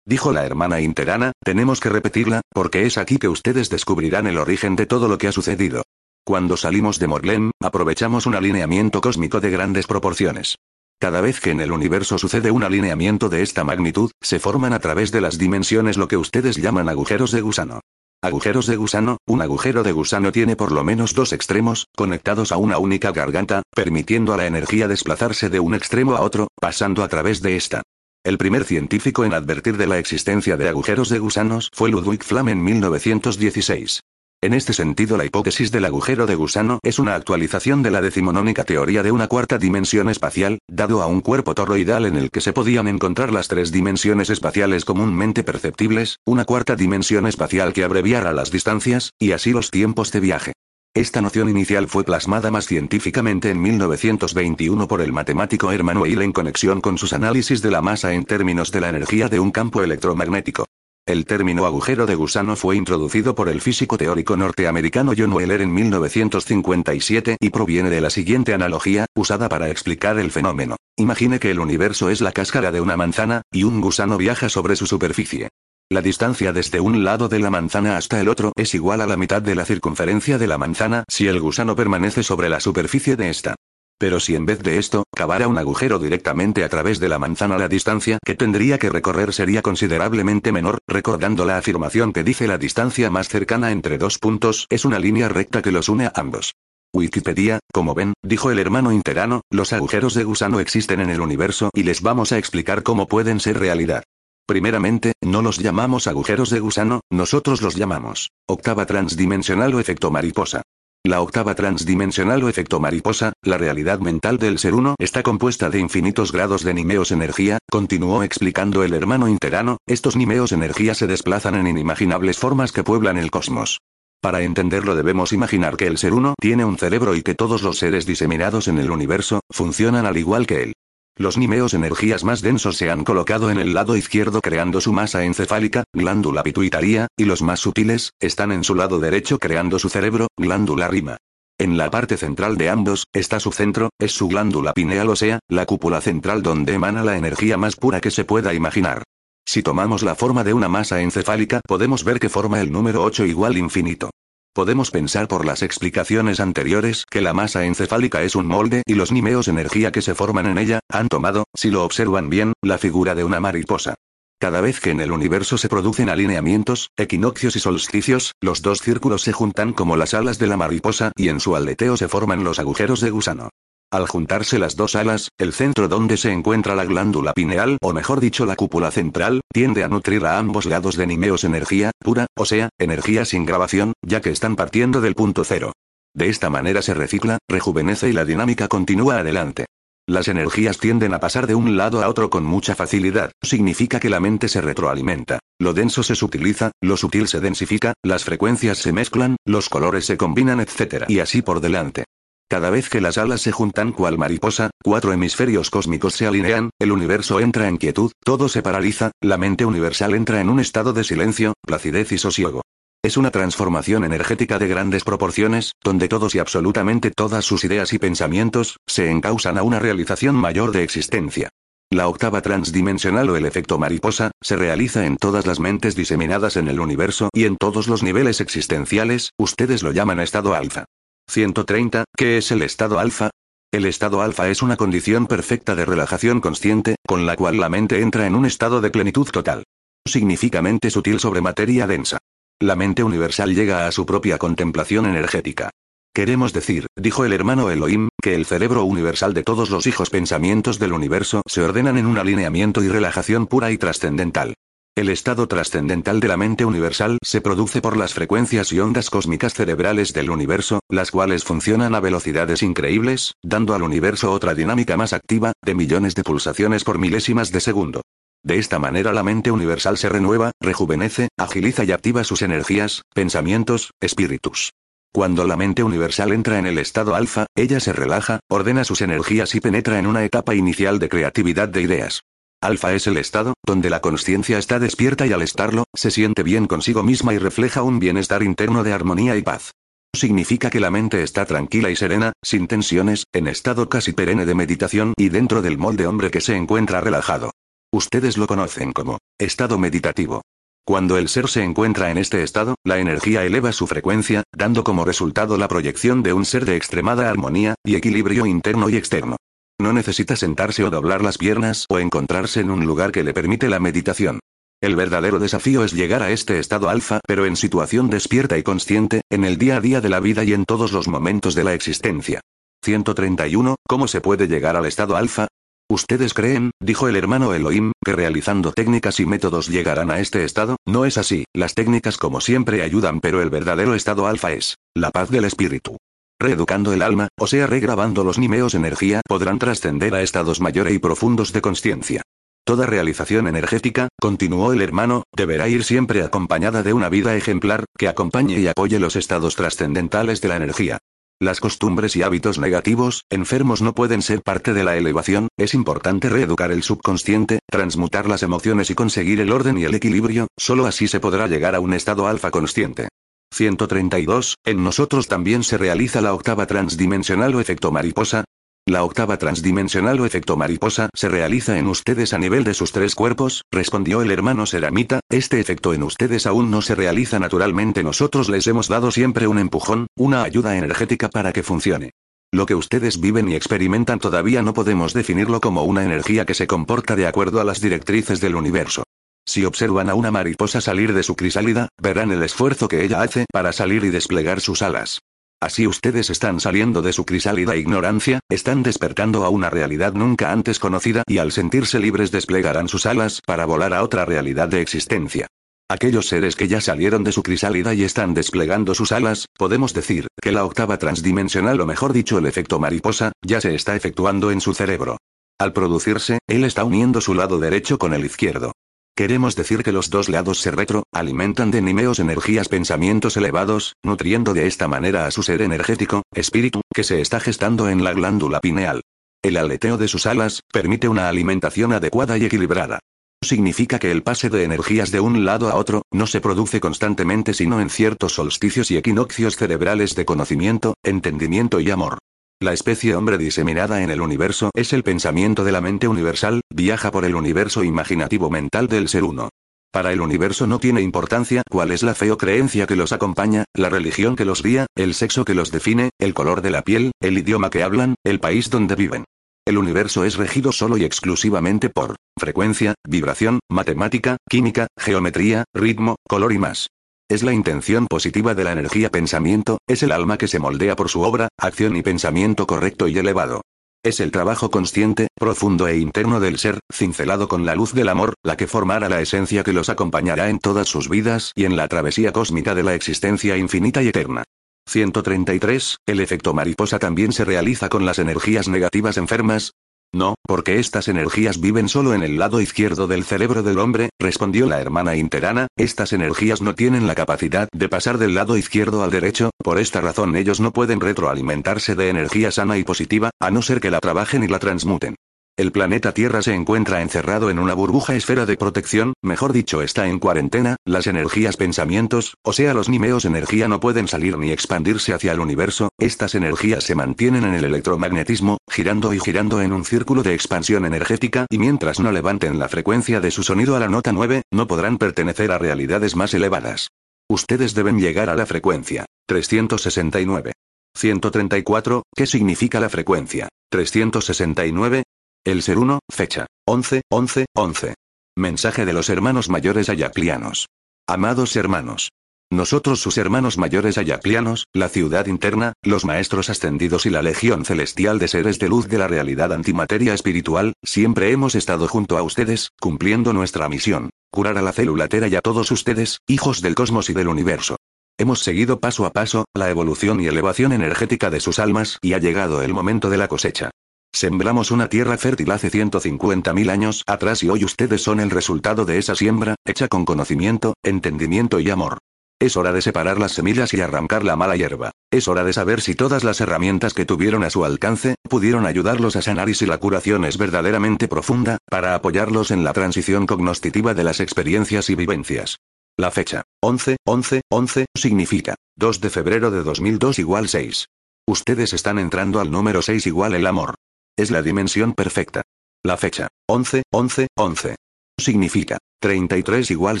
S1: Dijo la hermana interana, tenemos que repetirla, porque es aquí que ustedes descubrirán el origen de todo lo que ha sucedido. Cuando salimos de Morlem, aprovechamos un alineamiento cósmico de grandes proporciones. Cada vez que en el universo sucede un alineamiento de esta magnitud, se forman a través de las dimensiones lo que ustedes llaman agujeros de gusano. Agujeros de gusano, un agujero de gusano tiene por lo menos dos extremos, conectados a una única garganta, permitiendo a la energía desplazarse de un extremo a otro, pasando a través de esta. El primer científico en advertir de la existencia de agujeros de gusanos fue Ludwig Flamm en 1916. En este sentido, la hipótesis del agujero de gusano es una actualización de la decimonónica teoría de una cuarta dimensión espacial, dado a un cuerpo toroidal en el que se podían encontrar las tres dimensiones espaciales comúnmente perceptibles, una cuarta dimensión espacial que abreviara las distancias, y así los tiempos de viaje. Esta noción inicial fue plasmada más científicamente en 1921 por el matemático Hermann Weyl en conexión con sus análisis de la masa en términos de la energía de un campo electromagnético. El término agujero de gusano fue introducido por el físico teórico norteamericano John Wheeler en 1957 y proviene de la siguiente analogía, usada para explicar el fenómeno. Imagine que el universo es la cáscara de una manzana, y un gusano viaja sobre su superficie. La distancia desde un lado de la manzana hasta el otro es igual a la mitad de la circunferencia de la manzana si el gusano permanece sobre la superficie de esta. Pero si en vez de esto, cavara un agujero directamente a través de la manzana, la distancia que tendría que recorrer sería considerablemente menor, recordando la afirmación que dice la distancia más cercana entre dos puntos es una línea recta que los une a ambos. Wikipedia, como ven, dijo el hermano interano, los agujeros de gusano existen en el universo y les vamos a explicar cómo pueden ser realidad. Primeramente, no los llamamos agujeros de gusano, nosotros los llamamos octava transdimensional o efecto mariposa. La octava transdimensional o efecto mariposa, la realidad mental del ser uno está compuesta de infinitos grados de nimeos energía, continuó explicando el hermano interano, estos nimeos energía se desplazan en inimaginables formas que pueblan el cosmos. Para entenderlo debemos imaginar que el ser uno tiene un cerebro y que todos los seres diseminados en el universo, funcionan al igual que él. Los nimeos energías más densos se han colocado en el lado izquierdo creando su masa encefálica, glándula pituitaria, y los más sutiles, están en su lado derecho creando su cerebro, glándula rima. En la parte central de ambos, está su centro, es su glándula pineal o sea, la cúpula central donde emana la energía más pura que se pueda imaginar. Si tomamos la forma de una masa encefálica podemos ver que forma el número 8 igual infinito. Podemos pensar por las explicaciones anteriores que la masa encefálica es un molde y los nimeos energía que se forman en ella, han tomado, si lo observan bien, la figura de una mariposa. Cada vez que en el universo se producen alineamientos, equinoccios y solsticios, los dos círculos se juntan como las alas de la mariposa y en su aleteo se forman los agujeros de gusano. Al juntarse las dos alas, el centro donde se encuentra la glándula pineal, o mejor dicho la cúpula central, tiende a nutrir a ambos lados de nimeos energía, pura, o sea, energía sin grabación, ya que están partiendo del punto cero. De esta manera se recicla, rejuvenece y la dinámica continúa adelante. Las energías tienden a pasar de un lado a otro con mucha facilidad, significa que la mente se retroalimenta. Lo denso se sutiliza, lo sutil se densifica, las frecuencias se mezclan, los colores se combinan, etc. Y así por delante. Cada vez que las alas se juntan cual mariposa, cuatro hemisferios cósmicos se alinean, el universo entra en quietud, todo se paraliza, la mente universal entra en un estado de silencio, placidez y sosiego. Es una transformación energética de grandes proporciones, donde todos y absolutamente todas sus ideas y pensamientos, se encausan a una realización mayor de existencia. La octava transdimensional o el efecto mariposa, se realiza en todas las mentes diseminadas en el universo y en todos los niveles existenciales, ustedes lo llaman estado alfa. 130. ¿Qué es el estado alfa? El estado alfa es una condición perfecta de relajación consciente, con la cual la mente entra en un estado de plenitud total. Significa mente sutil sobre materia densa. La mente universal llega a su propia contemplación energética. Queremos decir, dijo el hermano Elohim, que el cerebro universal de todos los hijos pensamientos del universo se ordenan en un alineamiento y relajación pura y trascendental. El estado trascendental de la mente universal se produce por las frecuencias y ondas cósmicas cerebrales del universo, las cuales funcionan a velocidades increíbles, dando al universo otra dinámica más activa, de millones de pulsaciones por milésimas de segundo. De esta manera la mente universal se renueva, rejuvenece, agiliza y activa sus energías, pensamientos, espíritus. Cuando la mente universal entra en el estado alfa, ella se relaja, ordena sus energías y penetra en una etapa inicial de creatividad de ideas. Alfa es el estado, donde la conciencia está despierta y al estarlo, se siente bien consigo misma y refleja un bienestar interno de armonía y paz. Significa que la mente está tranquila y serena, sin tensiones, en estado casi perenne de meditación y dentro del molde hombre que se encuentra relajado. Ustedes lo conocen como estado meditativo. Cuando el ser se encuentra en este estado, la energía eleva su frecuencia, dando como resultado la proyección de un ser de extremada armonía y equilibrio interno y externo. No necesita sentarse o doblar las piernas o encontrarse en un lugar que le permite la meditación. El verdadero desafío es llegar a este estado alfa, pero en situación despierta y consciente, en el día a día de la vida y en todos los momentos de la existencia. 131. ¿Cómo se puede llegar al estado alfa? Ustedes creen, dijo el hermano Elohim, que realizando técnicas y métodos llegarán a este estado, no es así, las técnicas como siempre ayudan pero el verdadero estado alfa es, la paz del espíritu. Reeducando el alma, o sea regrabando los nimeos energía, podrán trascender a estados mayores y profundos de conciencia. Toda realización energética, continuó el hermano, deberá ir siempre acompañada de una vida ejemplar, que acompañe y apoye los estados trascendentales de la energía. Las costumbres y hábitos negativos, enfermos no pueden ser parte de la elevación, es importante reeducar el subconsciente, transmutar las emociones y conseguir el orden y el equilibrio, solo así se podrá llegar a un estado alfa consciente. 132. En nosotros también se realiza la octava transdimensional o efecto mariposa. La octava transdimensional o efecto mariposa se realiza en ustedes a nivel de sus tres cuerpos, respondió el hermano Seramita, este efecto en ustedes aún no se realiza naturalmente nosotros les hemos dado siempre un empujón, una ayuda energética para que funcione. Lo que ustedes viven y experimentan todavía no podemos definirlo como una energía que se comporta de acuerdo a las directrices del universo. Si observan a una mariposa salir de su crisálida, verán el esfuerzo que ella hace para salir y desplegar sus alas. Así ustedes están saliendo de su crisálida ignorancia, están despertando a una realidad nunca antes conocida y al sentirse libres desplegarán sus alas para volar a otra realidad de existencia. Aquellos seres que ya salieron de su crisálida y están desplegando sus alas, podemos decir, que la octava transdimensional o mejor dicho el efecto mariposa, ya se está efectuando en su cerebro. Al producirse, él está uniendo su lado derecho con el izquierdo. Queremos decir que los dos lados se retro, alimentan de nimeos energías pensamientos elevados, nutriendo de esta manera a su ser energético, espíritu, que se está gestando en la glándula pineal. El aleteo de sus alas, permite una alimentación adecuada y equilibrada. Significa que el pase de energías de un lado a otro, no se produce constantemente sino en ciertos solsticios y equinoccios cerebrales de conocimiento, entendimiento y amor. La especie hombre diseminada en el universo es el pensamiento de la mente universal, viaja por el universo imaginativo mental del ser uno. Para el universo no tiene importancia cuál es la fe o creencia que los acompaña, la religión que los guía, el sexo que los define, el color de la piel, el idioma que hablan, el país donde viven. El universo es regido solo y exclusivamente por frecuencia, vibración, matemática, química, geometría, ritmo, color y más. Es la intención positiva de la energía pensamiento, es el alma que se moldea por su obra, acción y pensamiento correcto y elevado. Es el trabajo consciente, profundo e interno del ser, cincelado con la luz del amor, la que formará la esencia que los acompañará en todas sus vidas y en la travesía cósmica de la existencia infinita y eterna. 133. El efecto mariposa también se realiza con las energías negativas enfermas. No, porque estas energías viven solo en el lado izquierdo del cerebro del hombre, respondió la hermana interana, estas energías no tienen la capacidad de pasar del lado izquierdo al derecho, por esta razón ellos no pueden retroalimentarse de energía sana y positiva, a no ser que la trabajen y la transmuten. El planeta Tierra se encuentra encerrado en una burbuja esfera de protección, mejor dicho está en cuarentena, las energías pensamientos, o sea los nimeos energía no pueden salir ni expandirse hacia el universo, estas energías se mantienen en el electromagnetismo, girando y girando en un círculo de expansión energética y mientras no levanten la frecuencia de su sonido a la nota 9, no podrán pertenecer a realidades más elevadas. Ustedes deben llegar a la frecuencia. 369. 134, ¿qué significa la frecuencia? 369, el ser uno, fecha. 11, 11, 11. Mensaje de los hermanos mayores ayaclianos. Amados hermanos. Nosotros sus hermanos mayores ayaclianos, la ciudad interna, los maestros ascendidos y la legión celestial de seres de luz de la realidad antimateria espiritual, siempre hemos estado junto a ustedes, cumpliendo nuestra misión, curar a la célula tera y a todos ustedes, hijos del cosmos y del universo. Hemos seguido paso a paso, la evolución y elevación energética de sus almas y ha llegado el momento de la cosecha. Sembramos una tierra fértil hace 150.000 años atrás y hoy ustedes son el resultado de esa siembra, hecha con conocimiento, entendimiento y amor. Es hora de separar las semillas y arrancar la mala hierba. Es hora de saber si todas las herramientas que tuvieron a su alcance, pudieron ayudarlos a sanar y si la curación es verdaderamente profunda, para apoyarlos en la transición cognoscitiva de las experiencias y vivencias. La fecha, 11, 11, 11, significa, 2 de febrero de 2002 igual 6. Ustedes están entrando al número 6 igual el amor. Es la dimensión perfecta. La fecha, 11, 11, 11. Significa, 33 igual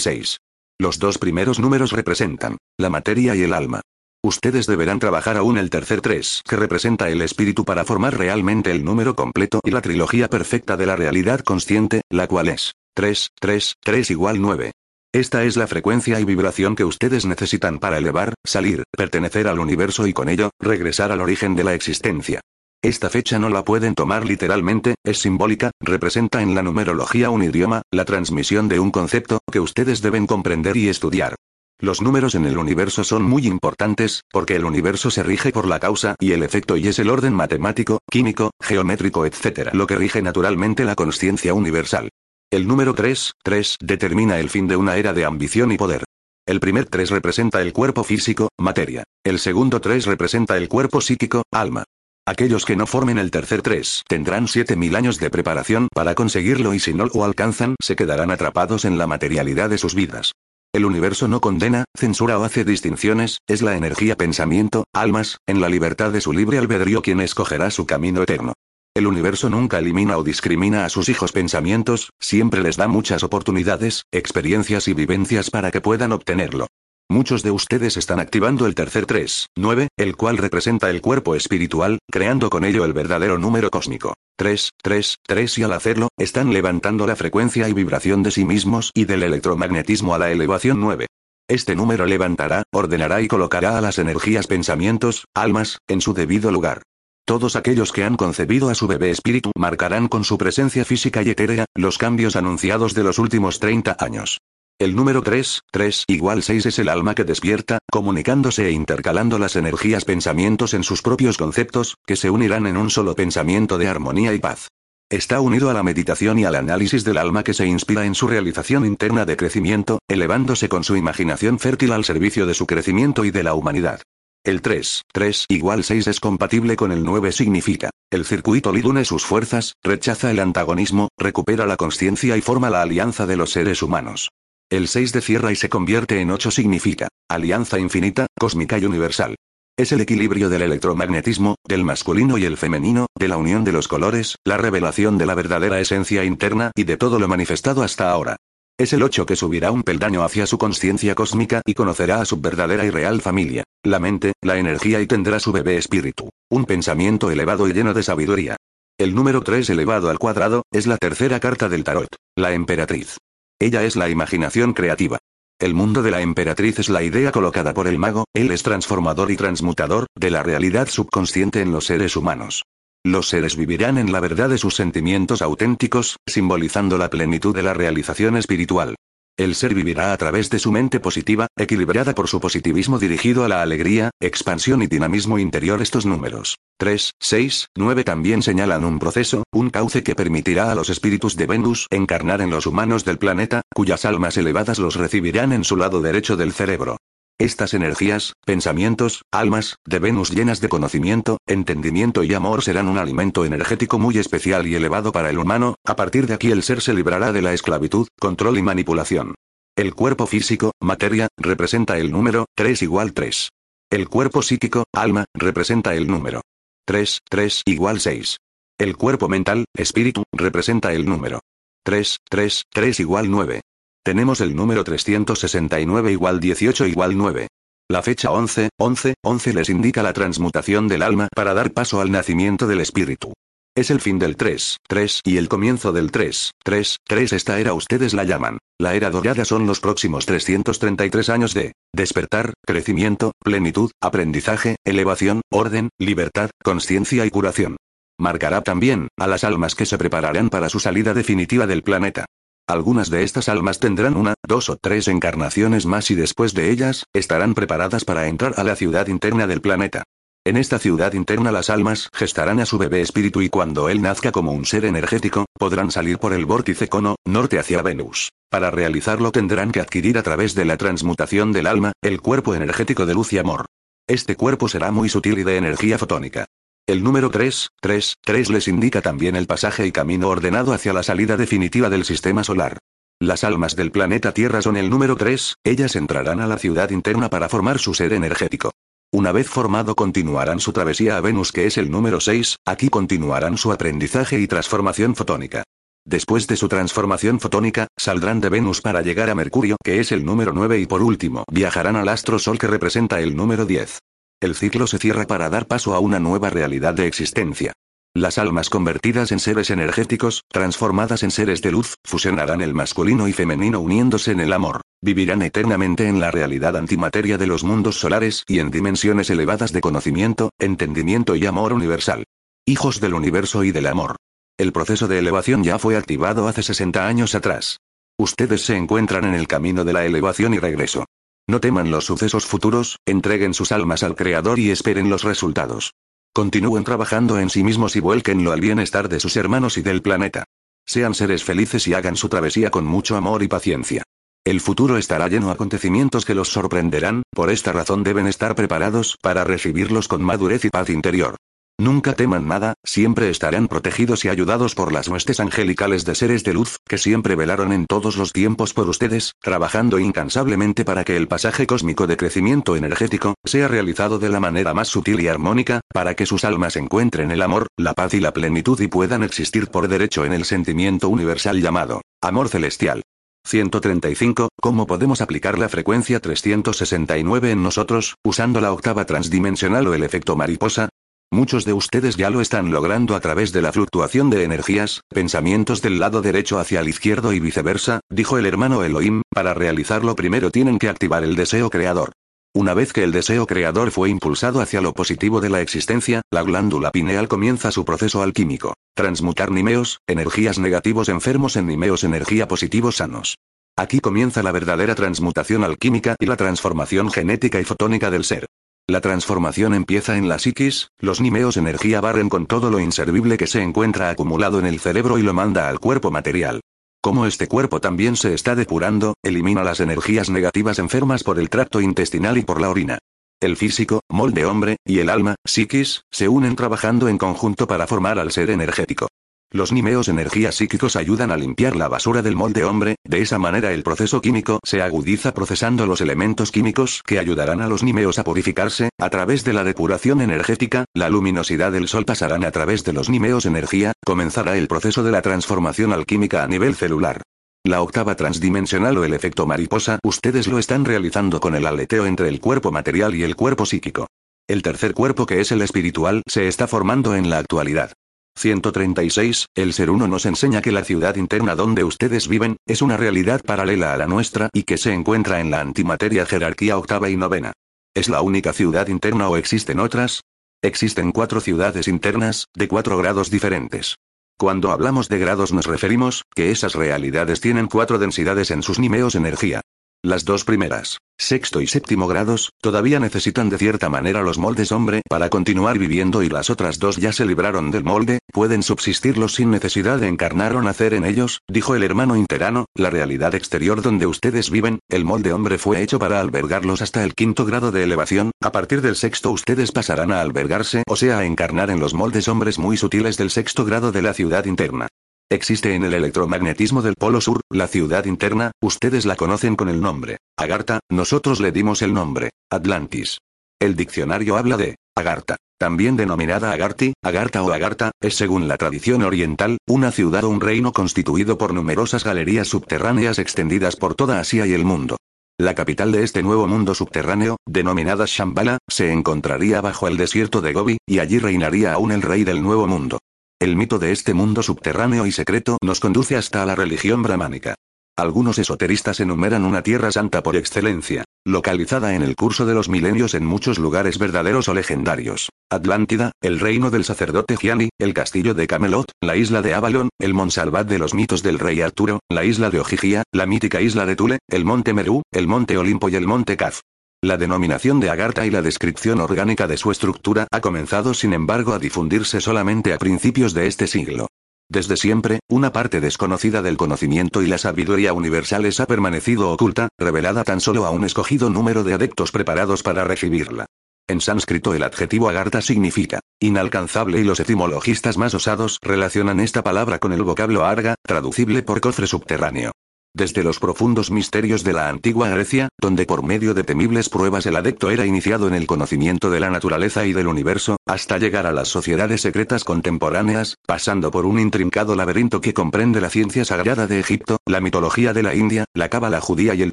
S1: 6. Los dos primeros números representan, la materia y el alma. Ustedes deberán trabajar aún el tercer 3, que representa el espíritu para formar realmente el número completo y la trilogía perfecta de la realidad consciente, la cual es, 3, 3, 3 igual 9. Esta es la frecuencia y vibración que ustedes necesitan para elevar, salir, pertenecer al universo y con ello, regresar al origen de la existencia. Esta fecha no la pueden tomar literalmente, es simbólica, representa en la numerología un idioma, la transmisión de un concepto que ustedes deben comprender y estudiar. Los números en el universo son muy importantes, porque el universo se rige por la causa y el efecto y es el orden matemático, químico, geométrico, etc. lo que rige naturalmente la conciencia universal. El número 3, 3, determina el fin de una era de ambición y poder. El primer 3 representa el cuerpo físico, materia. El segundo 3 representa el cuerpo psíquico, alma. Aquellos que no formen el tercer 3 tendrán 7000 años de preparación para conseguirlo y si no lo alcanzan se quedarán atrapados en la materialidad de sus vidas. El universo no condena, censura o hace distinciones, es la energía pensamiento, almas, en la libertad de su libre albedrío quien escogerá su camino eterno. El universo nunca elimina o discrimina a sus hijos pensamientos, siempre les da muchas oportunidades, experiencias y vivencias para que puedan obtenerlo. Muchos de ustedes están activando el tercer 3, 9, el cual representa el cuerpo espiritual, creando con ello el verdadero número cósmico. 3, 3, 3 y al hacerlo, están levantando la frecuencia y vibración de sí mismos y del electromagnetismo a la elevación 9. Este número levantará, ordenará y colocará a las energías pensamientos, almas, en su debido lugar. Todos aquellos que han concebido a su bebé espíritu marcarán con su presencia física y etérea, los cambios anunciados de los últimos 30 años. El número 3, 3 igual 6 es el alma que despierta, comunicándose e intercalando las energías pensamientos en sus propios conceptos, que se unirán en un solo pensamiento de armonía y paz. Está unido a la meditación y al análisis del alma que se inspira en su realización interna de crecimiento, elevándose con su imaginación fértil al servicio de su crecimiento y de la humanidad. El 3, 3 igual 6 es compatible con el 9 significa. El circuito Lid une sus fuerzas, rechaza el antagonismo, recupera la conciencia y forma la alianza de los seres humanos. El 6 de cierra y se convierte en 8 significa, alianza infinita, cósmica y universal. Es el equilibrio del electromagnetismo, del masculino y el femenino, de la unión de los colores, la revelación de la verdadera esencia interna y de todo lo manifestado hasta ahora. Es el 8 que subirá un peldaño hacia su conciencia cósmica y conocerá a su verdadera y real familia, la mente, la energía y tendrá su bebé espíritu, un pensamiento elevado y lleno de sabiduría. El número 3 elevado al cuadrado, es la tercera carta del tarot, la emperatriz. Ella es la imaginación creativa. El mundo de la emperatriz es la idea colocada por el mago, él es transformador y transmutador, de la realidad subconsciente en los seres humanos. Los seres vivirán en la verdad de sus sentimientos auténticos, simbolizando la plenitud de la realización espiritual. El ser vivirá a través de su mente positiva, equilibrada por su positivismo dirigido a la alegría, expansión y dinamismo interior. Estos números 3, 6, 9 también señalan un proceso, un cauce que permitirá a los espíritus de Venus encarnar en los humanos del planeta, cuyas almas elevadas los recibirán en su lado derecho del cerebro. Estas energías, pensamientos, almas, de Venus llenas de conocimiento, entendimiento y amor serán un alimento energético muy especial y elevado para el humano, a partir de aquí el ser se librará de la esclavitud, control y manipulación. El cuerpo físico, materia, representa el número, 3 igual 3. El cuerpo psíquico, alma, representa el número 3, 3 igual 6. El cuerpo mental, espíritu, representa el número 3, 3, 3 igual 9. Tenemos el número 369 igual 18 igual 9. La fecha 11, 11, 11 les indica la transmutación del alma para dar paso al nacimiento del espíritu. Es el fin del 3, 3 y el comienzo del 3, 3, 3 esta era ustedes la llaman. La era dorada son los próximos 333 años de despertar, crecimiento, plenitud, aprendizaje, elevación, orden, libertad, conciencia y curación. Marcará también a las almas que se prepararán para su salida definitiva del planeta. Algunas de estas almas tendrán una, dos o tres encarnaciones más y después de ellas, estarán preparadas para entrar a la ciudad interna del planeta. En esta ciudad interna las almas gestarán a su bebé espíritu y cuando él nazca como un ser energético, podrán salir por el vórtice cono, norte hacia Venus. Para realizarlo tendrán que adquirir a través de la transmutación del alma, el cuerpo energético de luz y amor. Este cuerpo será muy sutil y de energía fotónica. El número 3, 3, 3 les indica también el pasaje y camino ordenado hacia la salida definitiva del sistema solar. Las almas del planeta Tierra son el número 3, ellas entrarán a la ciudad interna para formar su ser energético. Una vez formado continuarán su travesía a Venus que es el número 6, aquí continuarán su aprendizaje y transformación fotónica. Después de su transformación fotónica, saldrán de Venus para llegar a Mercurio que es el número 9 y por último viajarán al astro Sol que representa el número 10. El ciclo se cierra para dar paso a una nueva realidad de existencia. Las almas convertidas en seres energéticos, transformadas en seres de luz, fusionarán el masculino y femenino uniéndose en el amor. Vivirán eternamente en la realidad antimateria de los mundos solares y en dimensiones elevadas de conocimiento, entendimiento y amor universal. Hijos del universo y del amor. El proceso de elevación ya fue activado hace 60 años atrás. Ustedes se encuentran en el camino de la elevación y regreso. No teman los sucesos futuros, entreguen sus almas al Creador y esperen los resultados. Continúen trabajando en sí mismos y vuélquenlo al bienestar de sus hermanos y del planeta. Sean seres felices y hagan su travesía con mucho amor y paciencia. El futuro estará lleno de acontecimientos que los sorprenderán, por esta razón deben estar preparados para recibirlos con madurez y paz interior. Nunca teman nada, siempre estarán protegidos y ayudados por las huestes angelicales de seres de luz, que siempre velaron en todos los tiempos por ustedes, trabajando incansablemente para que el pasaje cósmico de crecimiento energético, sea realizado de la manera más sutil y armónica, para que sus almas encuentren el amor, la paz y la plenitud y puedan existir por derecho en el sentimiento universal llamado amor celestial. 135. ¿Cómo podemos aplicar la frecuencia 369 en nosotros, usando la octava transdimensional o el efecto mariposa? Muchos de ustedes ya lo están logrando a través de la fluctuación de energías, pensamientos del lado derecho hacia el izquierdo y viceversa, dijo el hermano Elohim, para realizarlo primero tienen que activar el deseo creador. Una vez que el deseo creador fue impulsado hacia lo positivo de la existencia, la glándula pineal comienza su proceso alquímico. Transmutar nimeos, energías negativos enfermos en nimeos energía positivos sanos. Aquí comienza la verdadera transmutación alquímica y la transformación genética y fotónica del ser. La transformación empieza en la psiquis, los nimeos energía barren con todo lo inservible que se encuentra acumulado en el cerebro y lo manda al cuerpo material. Como este cuerpo también se está depurando, elimina las energías negativas enfermas por el tracto intestinal y por la orina. El físico, molde hombre, y el alma, psiquis, se unen trabajando en conjunto para formar al ser energético. Los nimeos energías psíquicos ayudan a limpiar la basura del molde hombre, de esa manera el proceso químico se agudiza procesando los elementos químicos que ayudarán a los nimeos a purificarse, a través de la depuración energética, la luminosidad del sol pasarán a través de los nimeos energía, comenzará el proceso de la transformación alquímica a nivel celular. La octava transdimensional o el efecto mariposa, ustedes lo están realizando con el aleteo entre el cuerpo material y el cuerpo psíquico. El tercer cuerpo que es el espiritual se está formando en la actualidad. 136, el ser uno nos enseña que la ciudad interna donde ustedes viven, es una realidad paralela a la nuestra y que se encuentra en la antimateria jerarquía octava y novena. ¿Es la única ciudad interna o existen otras? Existen cuatro ciudades internas, de cuatro grados diferentes. Cuando hablamos de grados nos referimos, que esas realidades tienen cuatro densidades en sus nimeos energía. Las dos primeras, sexto y séptimo grados, todavía necesitan de cierta manera los moldes hombre para continuar viviendo y las otras dos ya se libraron del molde, pueden subsistirlos sin necesidad de encarnar o nacer en ellos, dijo el hermano interano, la realidad exterior donde ustedes viven, el molde hombre fue hecho para albergarlos hasta el quinto grado de elevación, a partir del sexto ustedes pasarán a albergarse o sea a encarnar en los moldes hombres muy sutiles del sexto grado de la ciudad interna. Existe en el electromagnetismo del Polo Sur, la ciudad interna, ustedes la conocen con el nombre, Agartha, nosotros le dimos el nombre, Atlantis. El diccionario habla de, Agartha, también denominada Agarti, Agartha o Agartha, es según la tradición oriental, una ciudad o un reino constituido por numerosas galerías subterráneas extendidas por toda Asia y el mundo. La capital de este nuevo mundo subterráneo, denominada Shambhala, se encontraría bajo el desierto de Gobi, y allí reinaría aún el rey del nuevo mundo. El mito de este mundo subterráneo y secreto nos conduce hasta la religión brahmánica. Algunos esoteristas enumeran una tierra santa por excelencia, localizada en el curso de los milenios en muchos lugares verdaderos o legendarios. Atlántida, el reino del sacerdote Gianni, el castillo de Camelot, la isla de Avalon, el Monsalvat de los mitos del rey Arturo, la isla de Ojigia, la mítica isla de Tule, el monte Merú, el monte Olimpo y el monte Kaf. La denominación de Agartha y la descripción orgánica de su estructura ha comenzado sin embargo a difundirse solamente a principios de este siglo. Desde siempre, una parte desconocida del conocimiento y la sabiduría universales ha permanecido oculta, revelada tan solo a un escogido número de adeptos preparados para recibirla. En sánscrito el adjetivo agartha significa inalcanzable y los etimologistas más osados relacionan esta palabra con el vocablo arga, traducible por cofre subterráneo desde los profundos misterios de la antigua Grecia, donde por medio de temibles pruebas el adepto era iniciado en el conocimiento de la naturaleza y del universo, hasta llegar a las sociedades secretas contemporáneas, pasando por un intrincado laberinto que comprende la ciencia sagrada de Egipto, la mitología de la India, la cábala judía y el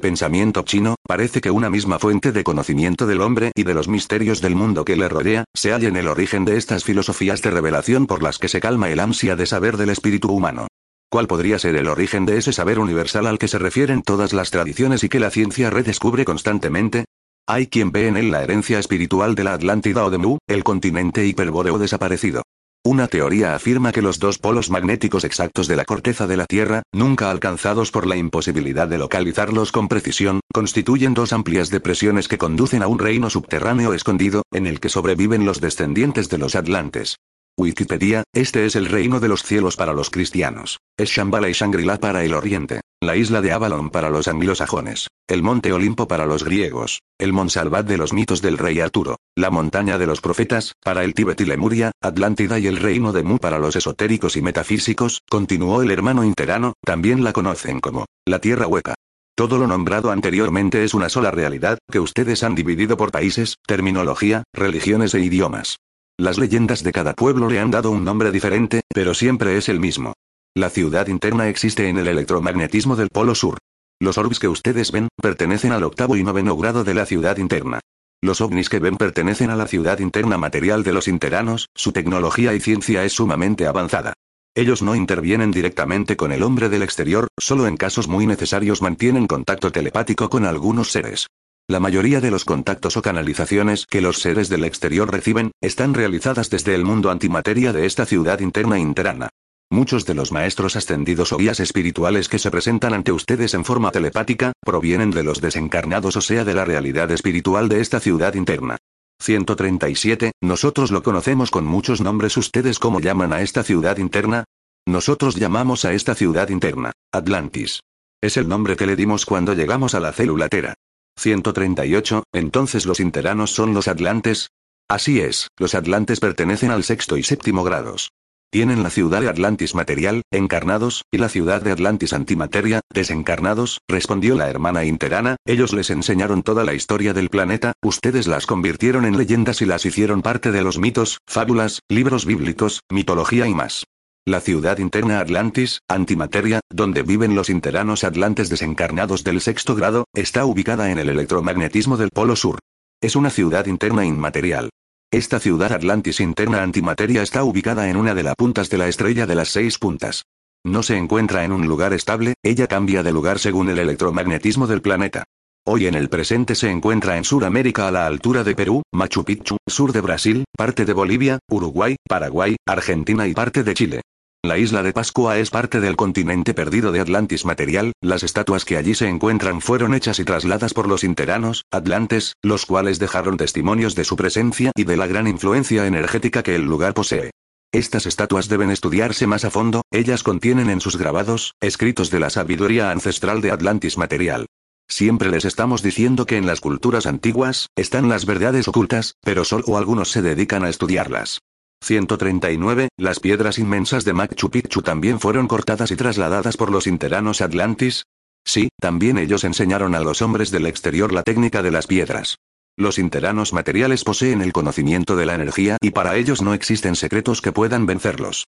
S1: pensamiento chino, parece que una misma fuente de conocimiento del hombre y de los misterios del mundo que le rodea, se halla en el origen de estas filosofías de revelación por las que se calma el ansia de saber del espíritu humano. ¿Cuál podría ser el origen de ese saber universal al que se refieren todas las tradiciones y que la ciencia redescubre constantemente? Hay quien ve en él la herencia espiritual de la Atlántida o de Mu, el continente hiperbóreo desaparecido. Una teoría afirma que los dos polos magnéticos exactos de la corteza de la Tierra, nunca alcanzados por la imposibilidad de localizarlos con precisión, constituyen dos amplias depresiones que conducen a un reino subterráneo escondido, en el que sobreviven los descendientes de los atlantes. Wikipedia, este es el reino de los cielos para los cristianos. Es Shambhala y Shangri-La para el oriente. La isla de Avalon para los anglosajones. El monte Olimpo para los griegos. El Monsalvat de los mitos del rey Arturo. La montaña de los profetas, para el Tíbet y Lemuria, Atlántida y el reino de Mu para los esotéricos y metafísicos, continuó el hermano interano, también la conocen como la tierra hueca. Todo lo nombrado anteriormente es una sola realidad, que ustedes han dividido por países, terminología, religiones e idiomas. Las leyendas de cada pueblo le han dado un nombre diferente, pero siempre es el mismo. La ciudad interna existe en el electromagnetismo del Polo Sur. Los orbs que ustedes ven, pertenecen al octavo y noveno grado de la ciudad interna. Los ovnis que ven pertenecen a la ciudad interna material de los interanos, su tecnología y ciencia es sumamente avanzada. Ellos no intervienen directamente con el hombre del exterior, solo en casos muy necesarios mantienen contacto telepático con algunos seres. La mayoría de los contactos o canalizaciones que los seres del exterior reciben, están realizadas desde el mundo antimateria de esta ciudad interna interana. Muchos de los maestros ascendidos o guías espirituales que se presentan ante ustedes en forma telepática, provienen de los desencarnados o sea de la realidad espiritual de esta ciudad interna. 137, nosotros lo conocemos con muchos nombres. ¿Ustedes cómo llaman a esta ciudad interna? Nosotros llamamos a esta ciudad interna, Atlantis. Es el nombre que le dimos cuando llegamos a la célula Tera. 138, entonces los interanos son los atlantes. Así es, los atlantes pertenecen al sexto y séptimo grados. Tienen la ciudad de Atlantis material, encarnados, y la ciudad de Atlantis antimateria, desencarnados, respondió la hermana interana, ellos les enseñaron toda la historia del planeta, ustedes las convirtieron en leyendas y las hicieron parte de los mitos, fábulas, libros bíblicos, mitología y más. La ciudad interna Atlantis, antimateria, donde viven los interanos atlantes desencarnados del sexto grado, está ubicada en el electromagnetismo del Polo Sur. Es una ciudad interna inmaterial. Esta ciudad Atlantis interna antimateria está ubicada en una de las puntas de la estrella de las seis puntas. No se encuentra en un lugar estable, ella cambia de lugar según el electromagnetismo del planeta. Hoy en el presente se encuentra en Sudamérica a la altura de Perú, Machu Picchu, sur de Brasil, parte de Bolivia, Uruguay, Paraguay, Argentina y parte de Chile. La isla de Pascua es parte del continente perdido de Atlantis material, las estatuas que allí se encuentran fueron hechas y trasladadas por los interanos, atlantes, los cuales dejaron testimonios de su presencia y de la gran influencia energética que el lugar posee. Estas estatuas deben estudiarse más a fondo, ellas contienen en sus grabados, escritos de la sabiduría ancestral de Atlantis material. Siempre les estamos diciendo que en las culturas antiguas, están las verdades ocultas, pero solo algunos se dedican a estudiarlas. 139, las piedras inmensas de Machu Picchu también fueron cortadas y trasladadas por los interanos Atlantis. Sí, también ellos enseñaron a los hombres del exterior la técnica de las piedras. Los interanos materiales poseen el conocimiento de la energía y para ellos no existen secretos que puedan vencerlos.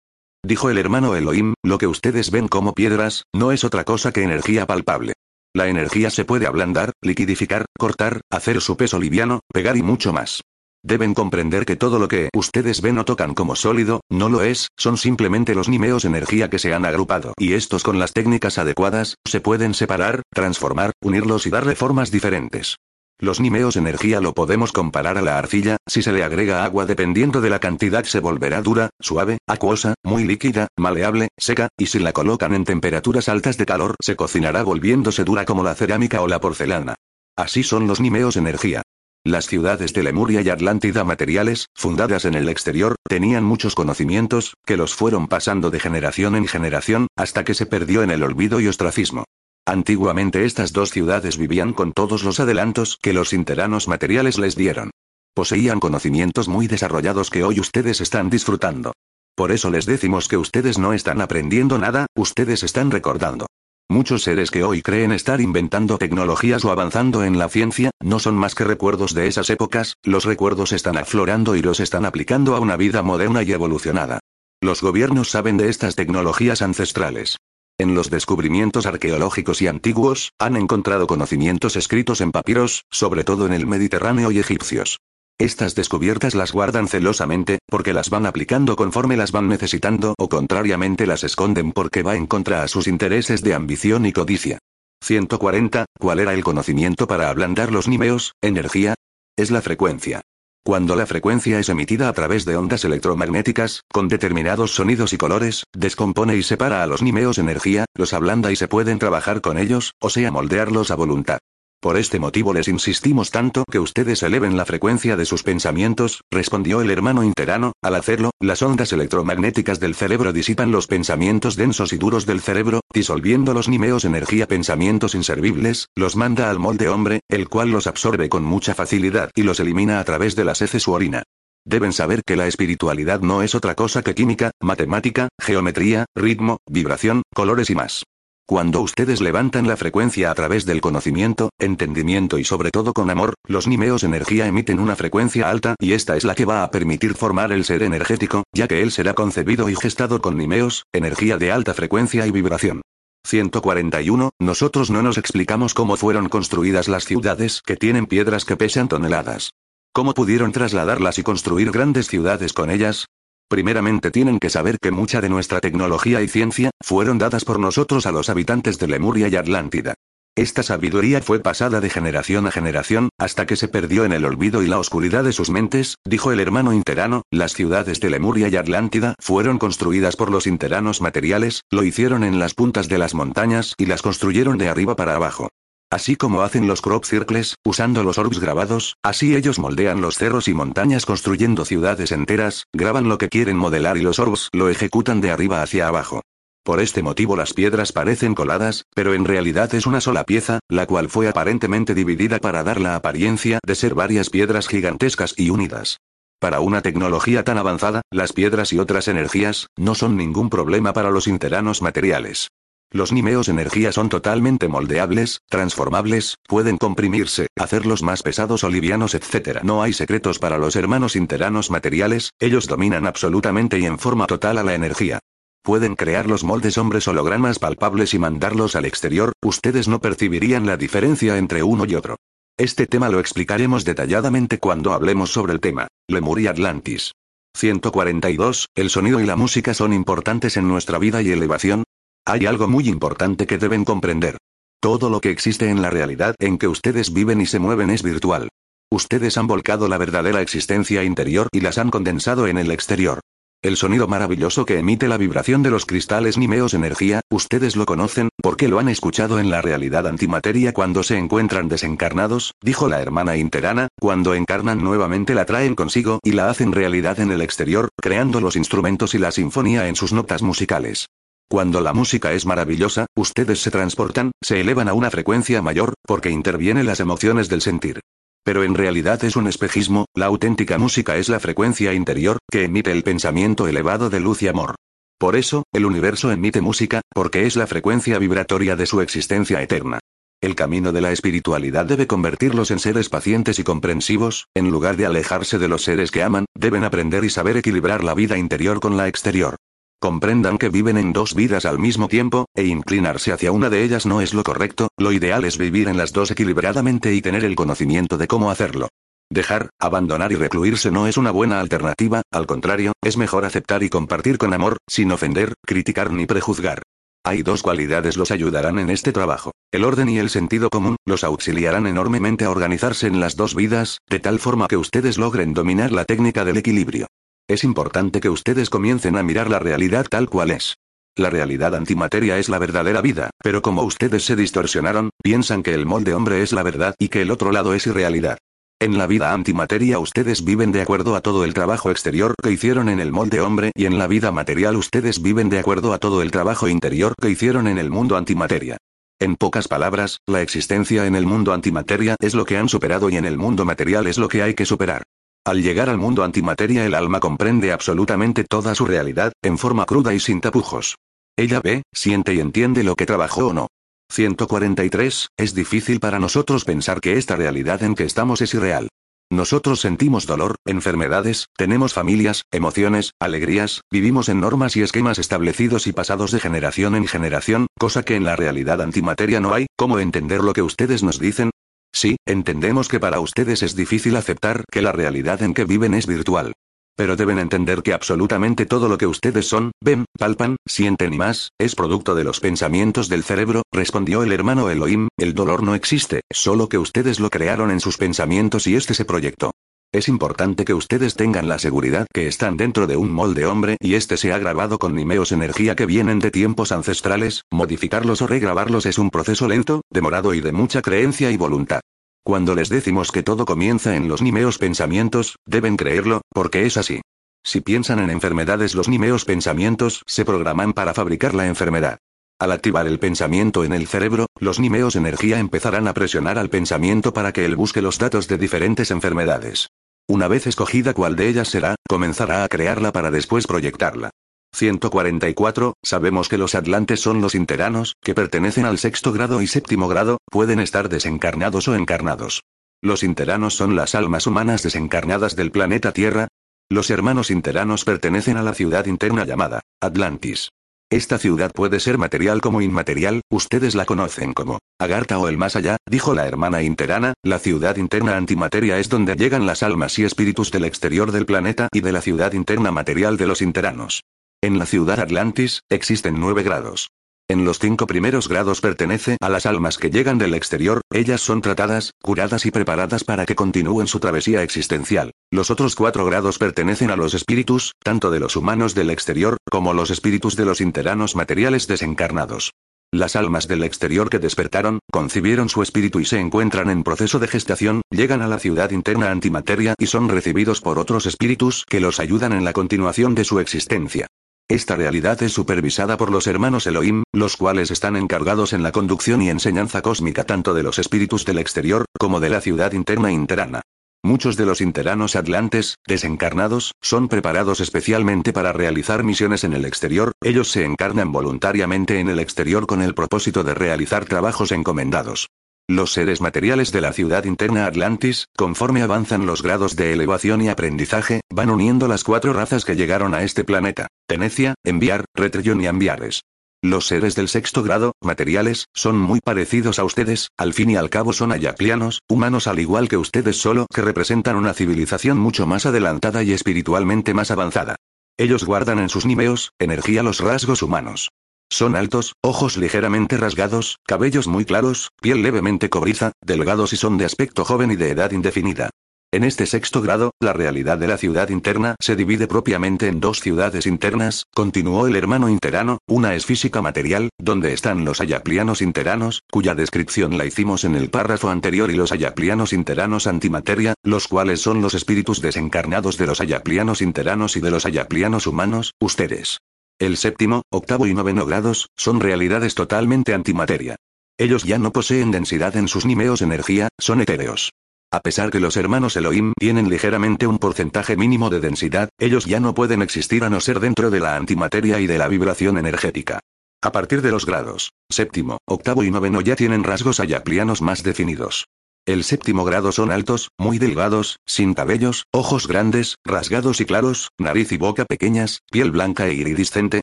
S1: Dijo el hermano Elohim, lo que ustedes ven como piedras, no es otra cosa que energía palpable. La energía se puede ablandar, liquidificar, cortar, hacer su peso liviano, pegar y mucho más. Deben comprender que todo lo que ustedes ven o tocan como sólido, no lo es, son simplemente los nimeos energía que se han agrupado. Y estos con las técnicas adecuadas, se pueden separar, transformar, unirlos y darle formas diferentes. Los nimeos energía lo podemos comparar a la arcilla, si se le agrega agua dependiendo de la cantidad se volverá dura, suave, acuosa, muy líquida, maleable, seca, y si la colocan en temperaturas altas de calor se cocinará volviéndose dura como la cerámica o la porcelana. Así son los nimeos energía. Las ciudades de Lemuria y Atlántida materiales, fundadas en el exterior, tenían muchos conocimientos, que los fueron pasando de generación en generación, hasta que se perdió en el olvido y ostracismo. Antiguamente estas dos ciudades vivían con todos los adelantos que los interanos materiales les dieron. Poseían conocimientos muy desarrollados que hoy ustedes están disfrutando. Por eso les decimos que ustedes no están aprendiendo nada, ustedes están recordando. Muchos seres que hoy creen estar inventando tecnologías o avanzando en la ciencia, no son más que recuerdos de esas épocas, los recuerdos están aflorando y los están aplicando a una vida moderna y evolucionada. Los gobiernos saben de estas tecnologías ancestrales. En los descubrimientos arqueológicos y antiguos, han encontrado conocimientos escritos en papiros, sobre todo en el Mediterráneo y egipcios. Estas descubiertas las guardan celosamente, porque las van aplicando conforme las van necesitando o contrariamente las esconden porque va en contra a sus intereses de ambición y codicia. 140. ¿Cuál era el conocimiento para ablandar los nimeos? Energía. Es la frecuencia. Cuando la frecuencia es emitida a través de ondas electromagnéticas, con determinados sonidos y colores, descompone y separa a los nimeos energía, los ablanda y se pueden trabajar con ellos, o sea moldearlos a voluntad. Por este motivo les insistimos tanto que ustedes eleven la frecuencia de sus pensamientos, respondió el hermano interano, al hacerlo, las ondas electromagnéticas del cerebro disipan los pensamientos densos y duros del cerebro, disolviendo los nimeos energía pensamientos inservibles, los manda al molde hombre, el cual los absorbe con mucha facilidad y los elimina a través de las heces u orina. Deben saber que la espiritualidad no es otra cosa que química, matemática, geometría, ritmo, vibración, colores y más. Cuando ustedes levantan la frecuencia a través del conocimiento, entendimiento y sobre todo con amor, los nimeos energía emiten una frecuencia alta y esta es la que va a permitir formar el ser energético, ya que él será concebido y gestado con nimeos, energía de alta frecuencia y vibración. 141. Nosotros no nos explicamos cómo fueron construidas las ciudades que tienen piedras que pesan toneladas. ¿Cómo pudieron trasladarlas y construir grandes ciudades con ellas? Primeramente tienen que saber que mucha de nuestra tecnología y ciencia fueron dadas por nosotros a los habitantes de Lemuria y Atlántida. Esta sabiduría fue pasada de generación a generación, hasta que se perdió en el olvido y la oscuridad de sus mentes, dijo el hermano interano, las ciudades de Lemuria y Atlántida fueron construidas por los interanos materiales, lo hicieron en las puntas de las montañas y las construyeron de arriba para abajo. Así como hacen los crop circles, usando los orbs grabados, así ellos moldean los cerros y montañas construyendo ciudades enteras, graban lo que quieren modelar y los orbs lo ejecutan de arriba hacia abajo. Por este motivo las piedras parecen coladas, pero en realidad es una sola pieza, la cual fue aparentemente dividida para dar la apariencia de ser varias piedras gigantescas y unidas. Para una tecnología tan avanzada, las piedras y otras energías, no son ningún problema para los interanos materiales. Los nimeos energía son totalmente moldeables, transformables, pueden comprimirse, hacerlos más pesados o livianos, etc. No hay secretos para los hermanos interanos materiales, ellos dominan absolutamente y en forma total a la energía. Pueden crear los moldes hombres hologramas palpables y mandarlos al exterior, ustedes no percibirían la diferencia entre uno y otro. Este tema lo explicaremos detalladamente cuando hablemos sobre el tema. Lemur y Atlantis. 142. El sonido y la música son importantes en nuestra vida y elevación. Hay algo muy importante que deben comprender. Todo lo que existe en la realidad en que ustedes viven y se mueven es virtual. Ustedes han volcado la verdadera existencia interior y las han condensado en el exterior. El sonido maravilloso que emite la vibración de los cristales Nimeos energía, ustedes lo conocen, porque lo han escuchado en la realidad antimateria cuando se encuentran desencarnados, dijo la hermana interana, cuando encarnan nuevamente la traen consigo y la hacen realidad en el exterior, creando los instrumentos y la sinfonía en sus notas musicales. Cuando la música es maravillosa, ustedes se transportan, se elevan a una frecuencia mayor, porque intervienen las emociones del sentir. Pero en realidad es un espejismo, la auténtica música es la frecuencia interior, que emite el pensamiento elevado de luz y amor. Por eso, el universo emite música, porque es la frecuencia vibratoria de su existencia eterna. El camino de la espiritualidad debe convertirlos en seres pacientes y comprensivos, en lugar de alejarse de los seres que aman, deben aprender y saber equilibrar la vida interior con la exterior. Comprendan que viven en dos vidas al mismo tiempo, e inclinarse hacia una de ellas no es lo correcto, lo ideal es vivir en las dos equilibradamente y tener el conocimiento de cómo hacerlo. Dejar, abandonar y recluirse no es una buena alternativa, al contrario, es mejor aceptar y compartir con amor, sin ofender, criticar ni prejuzgar. Hay dos cualidades los ayudarán en este trabajo. El orden y el sentido común, los auxiliarán enormemente a organizarse en las dos vidas, de tal forma que ustedes logren dominar la técnica del equilibrio. Es importante que ustedes comiencen a mirar la realidad tal cual es. La realidad antimateria es la verdadera vida, pero como ustedes se distorsionaron, piensan que el molde hombre es la verdad y que el otro lado es irrealidad. En la vida antimateria ustedes viven de acuerdo a todo el trabajo exterior que hicieron en el molde hombre y en la vida material ustedes viven de acuerdo a todo el trabajo interior que hicieron en el mundo antimateria. En pocas palabras, la existencia en el mundo antimateria es lo que han superado y en el mundo material es lo que hay que superar. Al llegar al mundo antimateria el alma comprende absolutamente toda su realidad, en forma cruda y sin tapujos. Ella ve, siente y entiende lo que trabajó o no. 143. Es difícil para nosotros pensar que esta realidad en que estamos es irreal. Nosotros sentimos dolor, enfermedades, tenemos familias, emociones, alegrías, vivimos en normas y esquemas establecidos y pasados de generación en generación, cosa que en la realidad antimateria no hay, ¿cómo entender lo que ustedes nos dicen? Sí, entendemos que para ustedes es difícil aceptar que la realidad en que viven es virtual. Pero deben entender que absolutamente todo lo que ustedes son, ven, palpan, sienten y más, es producto de los pensamientos del cerebro, respondió el hermano Elohim, el dolor no existe, solo que ustedes lo crearon en sus pensamientos y este se proyectó. Es importante que ustedes tengan la seguridad que están dentro de un molde hombre y este se ha grabado con nimeos energía que vienen de tiempos ancestrales, modificarlos o regrabarlos es un proceso lento, demorado y de mucha creencia y voluntad. Cuando les decimos que todo comienza en los nimeos pensamientos, deben creerlo, porque es así. Si piensan en enfermedades los nimeos pensamientos se programan para fabricar la enfermedad. Al activar el pensamiento en el cerebro, los nimeos energía empezarán a presionar al pensamiento para que él busque los datos de diferentes enfermedades. Una vez escogida cuál de ellas será, comenzará a crearla para después proyectarla. 144. Sabemos que los atlantes son los interanos, que pertenecen al sexto grado y séptimo grado, pueden estar desencarnados o encarnados. Los interanos son las almas humanas desencarnadas del planeta Tierra. Los hermanos interanos pertenecen a la ciudad interna llamada Atlantis. Esta ciudad puede ser material como inmaterial, ustedes la conocen como Agartha o el más allá, dijo la hermana interana, la ciudad interna antimateria es donde llegan las almas y espíritus del exterior del planeta y de la ciudad interna material de los interanos. En la ciudad Atlantis, existen nueve grados. En los cinco primeros grados pertenece a las almas que llegan del exterior, ellas son tratadas, curadas y preparadas para que continúen su travesía existencial. Los otros cuatro grados pertenecen a los espíritus, tanto de los humanos del exterior, como los espíritus de los interanos materiales desencarnados. Las almas del exterior que despertaron, concibieron su espíritu y se encuentran en proceso de gestación, llegan a la ciudad interna antimateria y son recibidos por otros espíritus que los ayudan en la continuación de su existencia. Esta realidad es supervisada por los hermanos Elohim, los cuales están encargados en la conducción y enseñanza cósmica tanto de los espíritus del exterior, como de la ciudad interna interana. Muchos de los interanos atlantes, desencarnados, son preparados especialmente para realizar misiones en el exterior, ellos se encarnan voluntariamente en el exterior con el propósito de realizar trabajos encomendados. Los seres materiales de la ciudad interna Atlantis, conforme avanzan los grados de elevación y aprendizaje, van uniendo las cuatro razas que llegaron a este planeta. Tenecia, Enviar, Retrion y Ambiares. Los seres del sexto grado, materiales, son muy parecidos a ustedes, al fin y al cabo son ayaclianos, humanos al igual que ustedes solo que representan una civilización mucho más adelantada y espiritualmente más avanzada. Ellos guardan en sus nimeos, energía los rasgos humanos. Son altos, ojos ligeramente rasgados, cabellos muy claros, piel levemente cobriza, delgados y son de aspecto joven y de edad indefinida. En este sexto grado, la realidad de la ciudad interna se divide propiamente en dos ciudades internas, continuó el hermano interano, una es física material, donde están los ayaplianos interanos, cuya descripción la hicimos en el párrafo anterior y los ayaplianos interanos antimateria, los cuales son los espíritus desencarnados de los ayaplianos interanos y de los ayaplianos humanos, ustedes. El séptimo, octavo y noveno grados, son realidades totalmente antimateria. Ellos ya no poseen densidad en sus nimeos energía, son etéreos. A pesar que los hermanos Elohim tienen ligeramente un porcentaje mínimo de densidad, ellos ya no pueden existir a no ser dentro de la antimateria y de la vibración energética. A partir de los grados séptimo, octavo y noveno ya tienen rasgos ayaplianos más definidos. El séptimo grado son altos, muy delgados, sin cabellos, ojos grandes, rasgados y claros, nariz y boca pequeñas, piel blanca e iridiscente,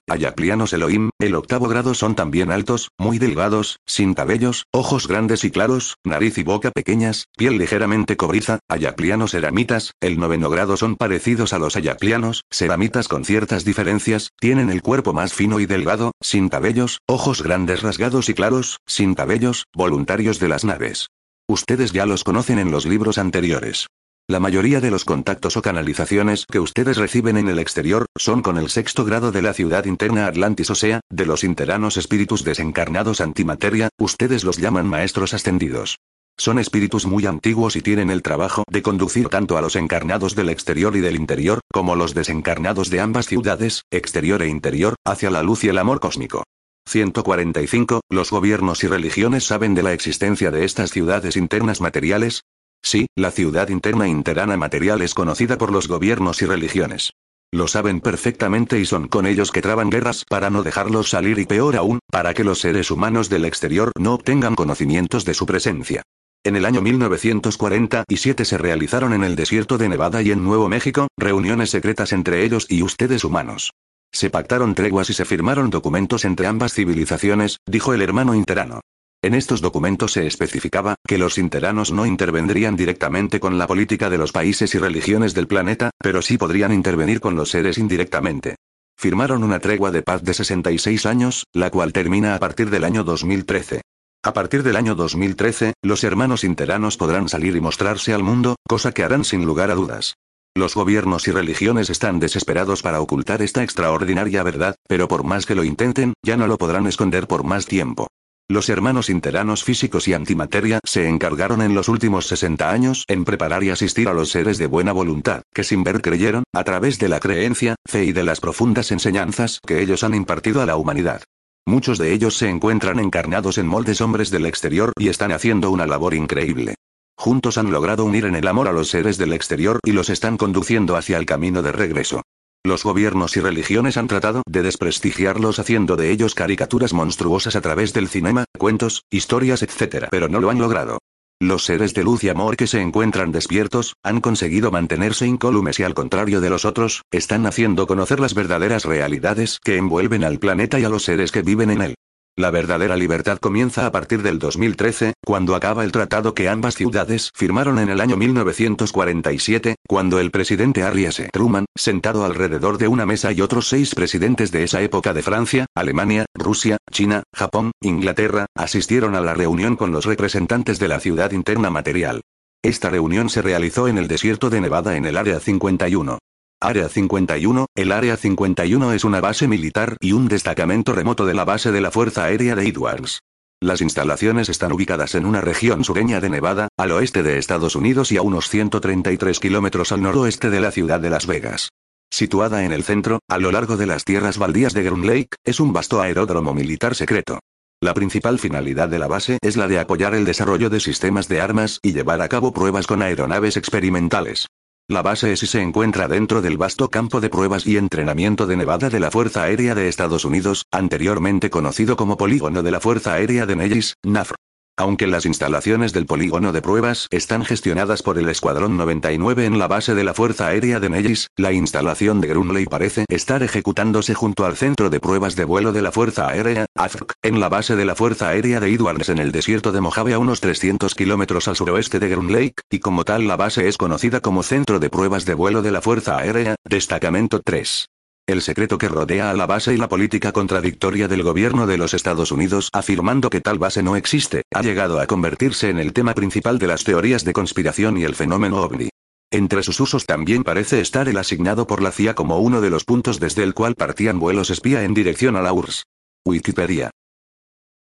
S1: ayaplianos Elohim. El octavo grado son también altos, muy delgados, sin cabellos, ojos grandes y claros, nariz y boca pequeñas, piel ligeramente cobriza, ayaplianos eramitas. El noveno grado son parecidos a los ayaplianos, ceramitas con ciertas diferencias, tienen el cuerpo más fino y delgado, sin cabellos, ojos grandes rasgados y claros, sin cabellos, voluntarios de las naves. Ustedes ya los conocen en los libros anteriores. La mayoría de los contactos o canalizaciones que ustedes reciben en el exterior son con el sexto grado de la ciudad interna Atlantis, o sea, de los interanos espíritus desencarnados antimateria, ustedes los llaman maestros ascendidos. Son espíritus muy antiguos y tienen el trabajo de conducir tanto a los encarnados del exterior y del interior, como los desencarnados de ambas ciudades, exterior e interior, hacia la luz y el amor cósmico. 145. ¿Los gobiernos y religiones saben de la existencia de estas ciudades internas materiales? Sí, la ciudad interna interana material es conocida por los gobiernos y religiones. Lo saben perfectamente y son con ellos que traban guerras para no dejarlos salir y peor aún, para que los seres humanos del exterior no obtengan conocimientos de su presencia. En el año 1947 se realizaron en el desierto de Nevada y en Nuevo México, reuniones secretas entre ellos y ustedes humanos. Se pactaron treguas y se firmaron documentos entre ambas civilizaciones, dijo el hermano interano. En estos documentos se especificaba que los interanos no intervendrían directamente con la política de los países y religiones del planeta, pero sí podrían intervenir con los seres indirectamente. Firmaron una tregua de paz de 66 años, la cual termina a partir del año 2013. A partir del año 2013, los hermanos interanos podrán salir y mostrarse al mundo, cosa que harán sin lugar a dudas. Los gobiernos y religiones están desesperados para ocultar esta extraordinaria verdad, pero por más que lo intenten, ya no lo podrán esconder por más tiempo. Los hermanos interanos físicos y antimateria se encargaron en los últimos 60 años en preparar y asistir a los seres de buena voluntad, que sin ver creyeron, a través de la creencia, fe y de las profundas enseñanzas que ellos han impartido a la humanidad. Muchos de ellos se encuentran encarnados en moldes hombres del exterior y están haciendo una labor increíble. Juntos han logrado unir en el amor a los seres del exterior y los están conduciendo hacia el camino de regreso. Los gobiernos y religiones han tratado de desprestigiarlos haciendo de ellos caricaturas monstruosas a través del cinema, cuentos, historias, etc. Pero no lo han logrado. Los seres de luz y amor que se encuentran despiertos, han conseguido mantenerse incólumes y al contrario de los otros, están haciendo conocer las verdaderas realidades que envuelven al planeta y a los seres que viven en él. La verdadera libertad comienza a partir del 2013, cuando acaba el tratado que ambas ciudades firmaron en el año 1947, cuando el presidente Harry S. Truman, sentado alrededor de una mesa y otros seis presidentes de esa época de Francia, Alemania, Rusia, China, Japón, Inglaterra, asistieron a la reunión con los representantes de la ciudad interna material. Esta reunión se realizó en el desierto de Nevada en el Área 51. Área 51, el Área 51 es una base militar y un destacamento remoto de la base de la Fuerza Aérea de Edwards. Las instalaciones están ubicadas en una región sureña de Nevada, al oeste de Estados Unidos y a unos 133 kilómetros al noroeste de la ciudad de Las Vegas. Situada en el centro, a lo largo de las tierras baldías de Groom Lake, es un vasto aeródromo militar secreto. La principal finalidad de la base es la de apoyar el desarrollo de sistemas de armas y llevar a cabo pruebas con aeronaves experimentales. La base ESI se encuentra dentro del vasto campo de pruebas y entrenamiento de Nevada de la Fuerza Aérea de Estados Unidos, anteriormente conocido como Polígono de la Fuerza Aérea de Nellis, NAFR. Aunque las instalaciones del polígono de pruebas están gestionadas por el Escuadrón 99 en la base de la Fuerza Aérea de Nellis, la instalación de Grunley parece estar ejecutándose junto al Centro de Pruebas de Vuelo de la Fuerza Aérea, AFRC, en la base de la Fuerza Aérea de Edwards en el desierto de Mojave a unos 300 kilómetros al suroeste de Lake, y como tal la base es conocida como Centro de Pruebas de Vuelo de la Fuerza Aérea, Destacamento 3. El secreto que rodea a la base y la política contradictoria del gobierno de los Estados Unidos afirmando que tal base no existe, ha llegado a convertirse en el tema principal de las teorías de conspiración y el fenómeno ovni. Entre sus usos también parece estar el asignado por la CIA como uno de los puntos desde el cual partían vuelos espía en dirección a la URSS. Wikipedia.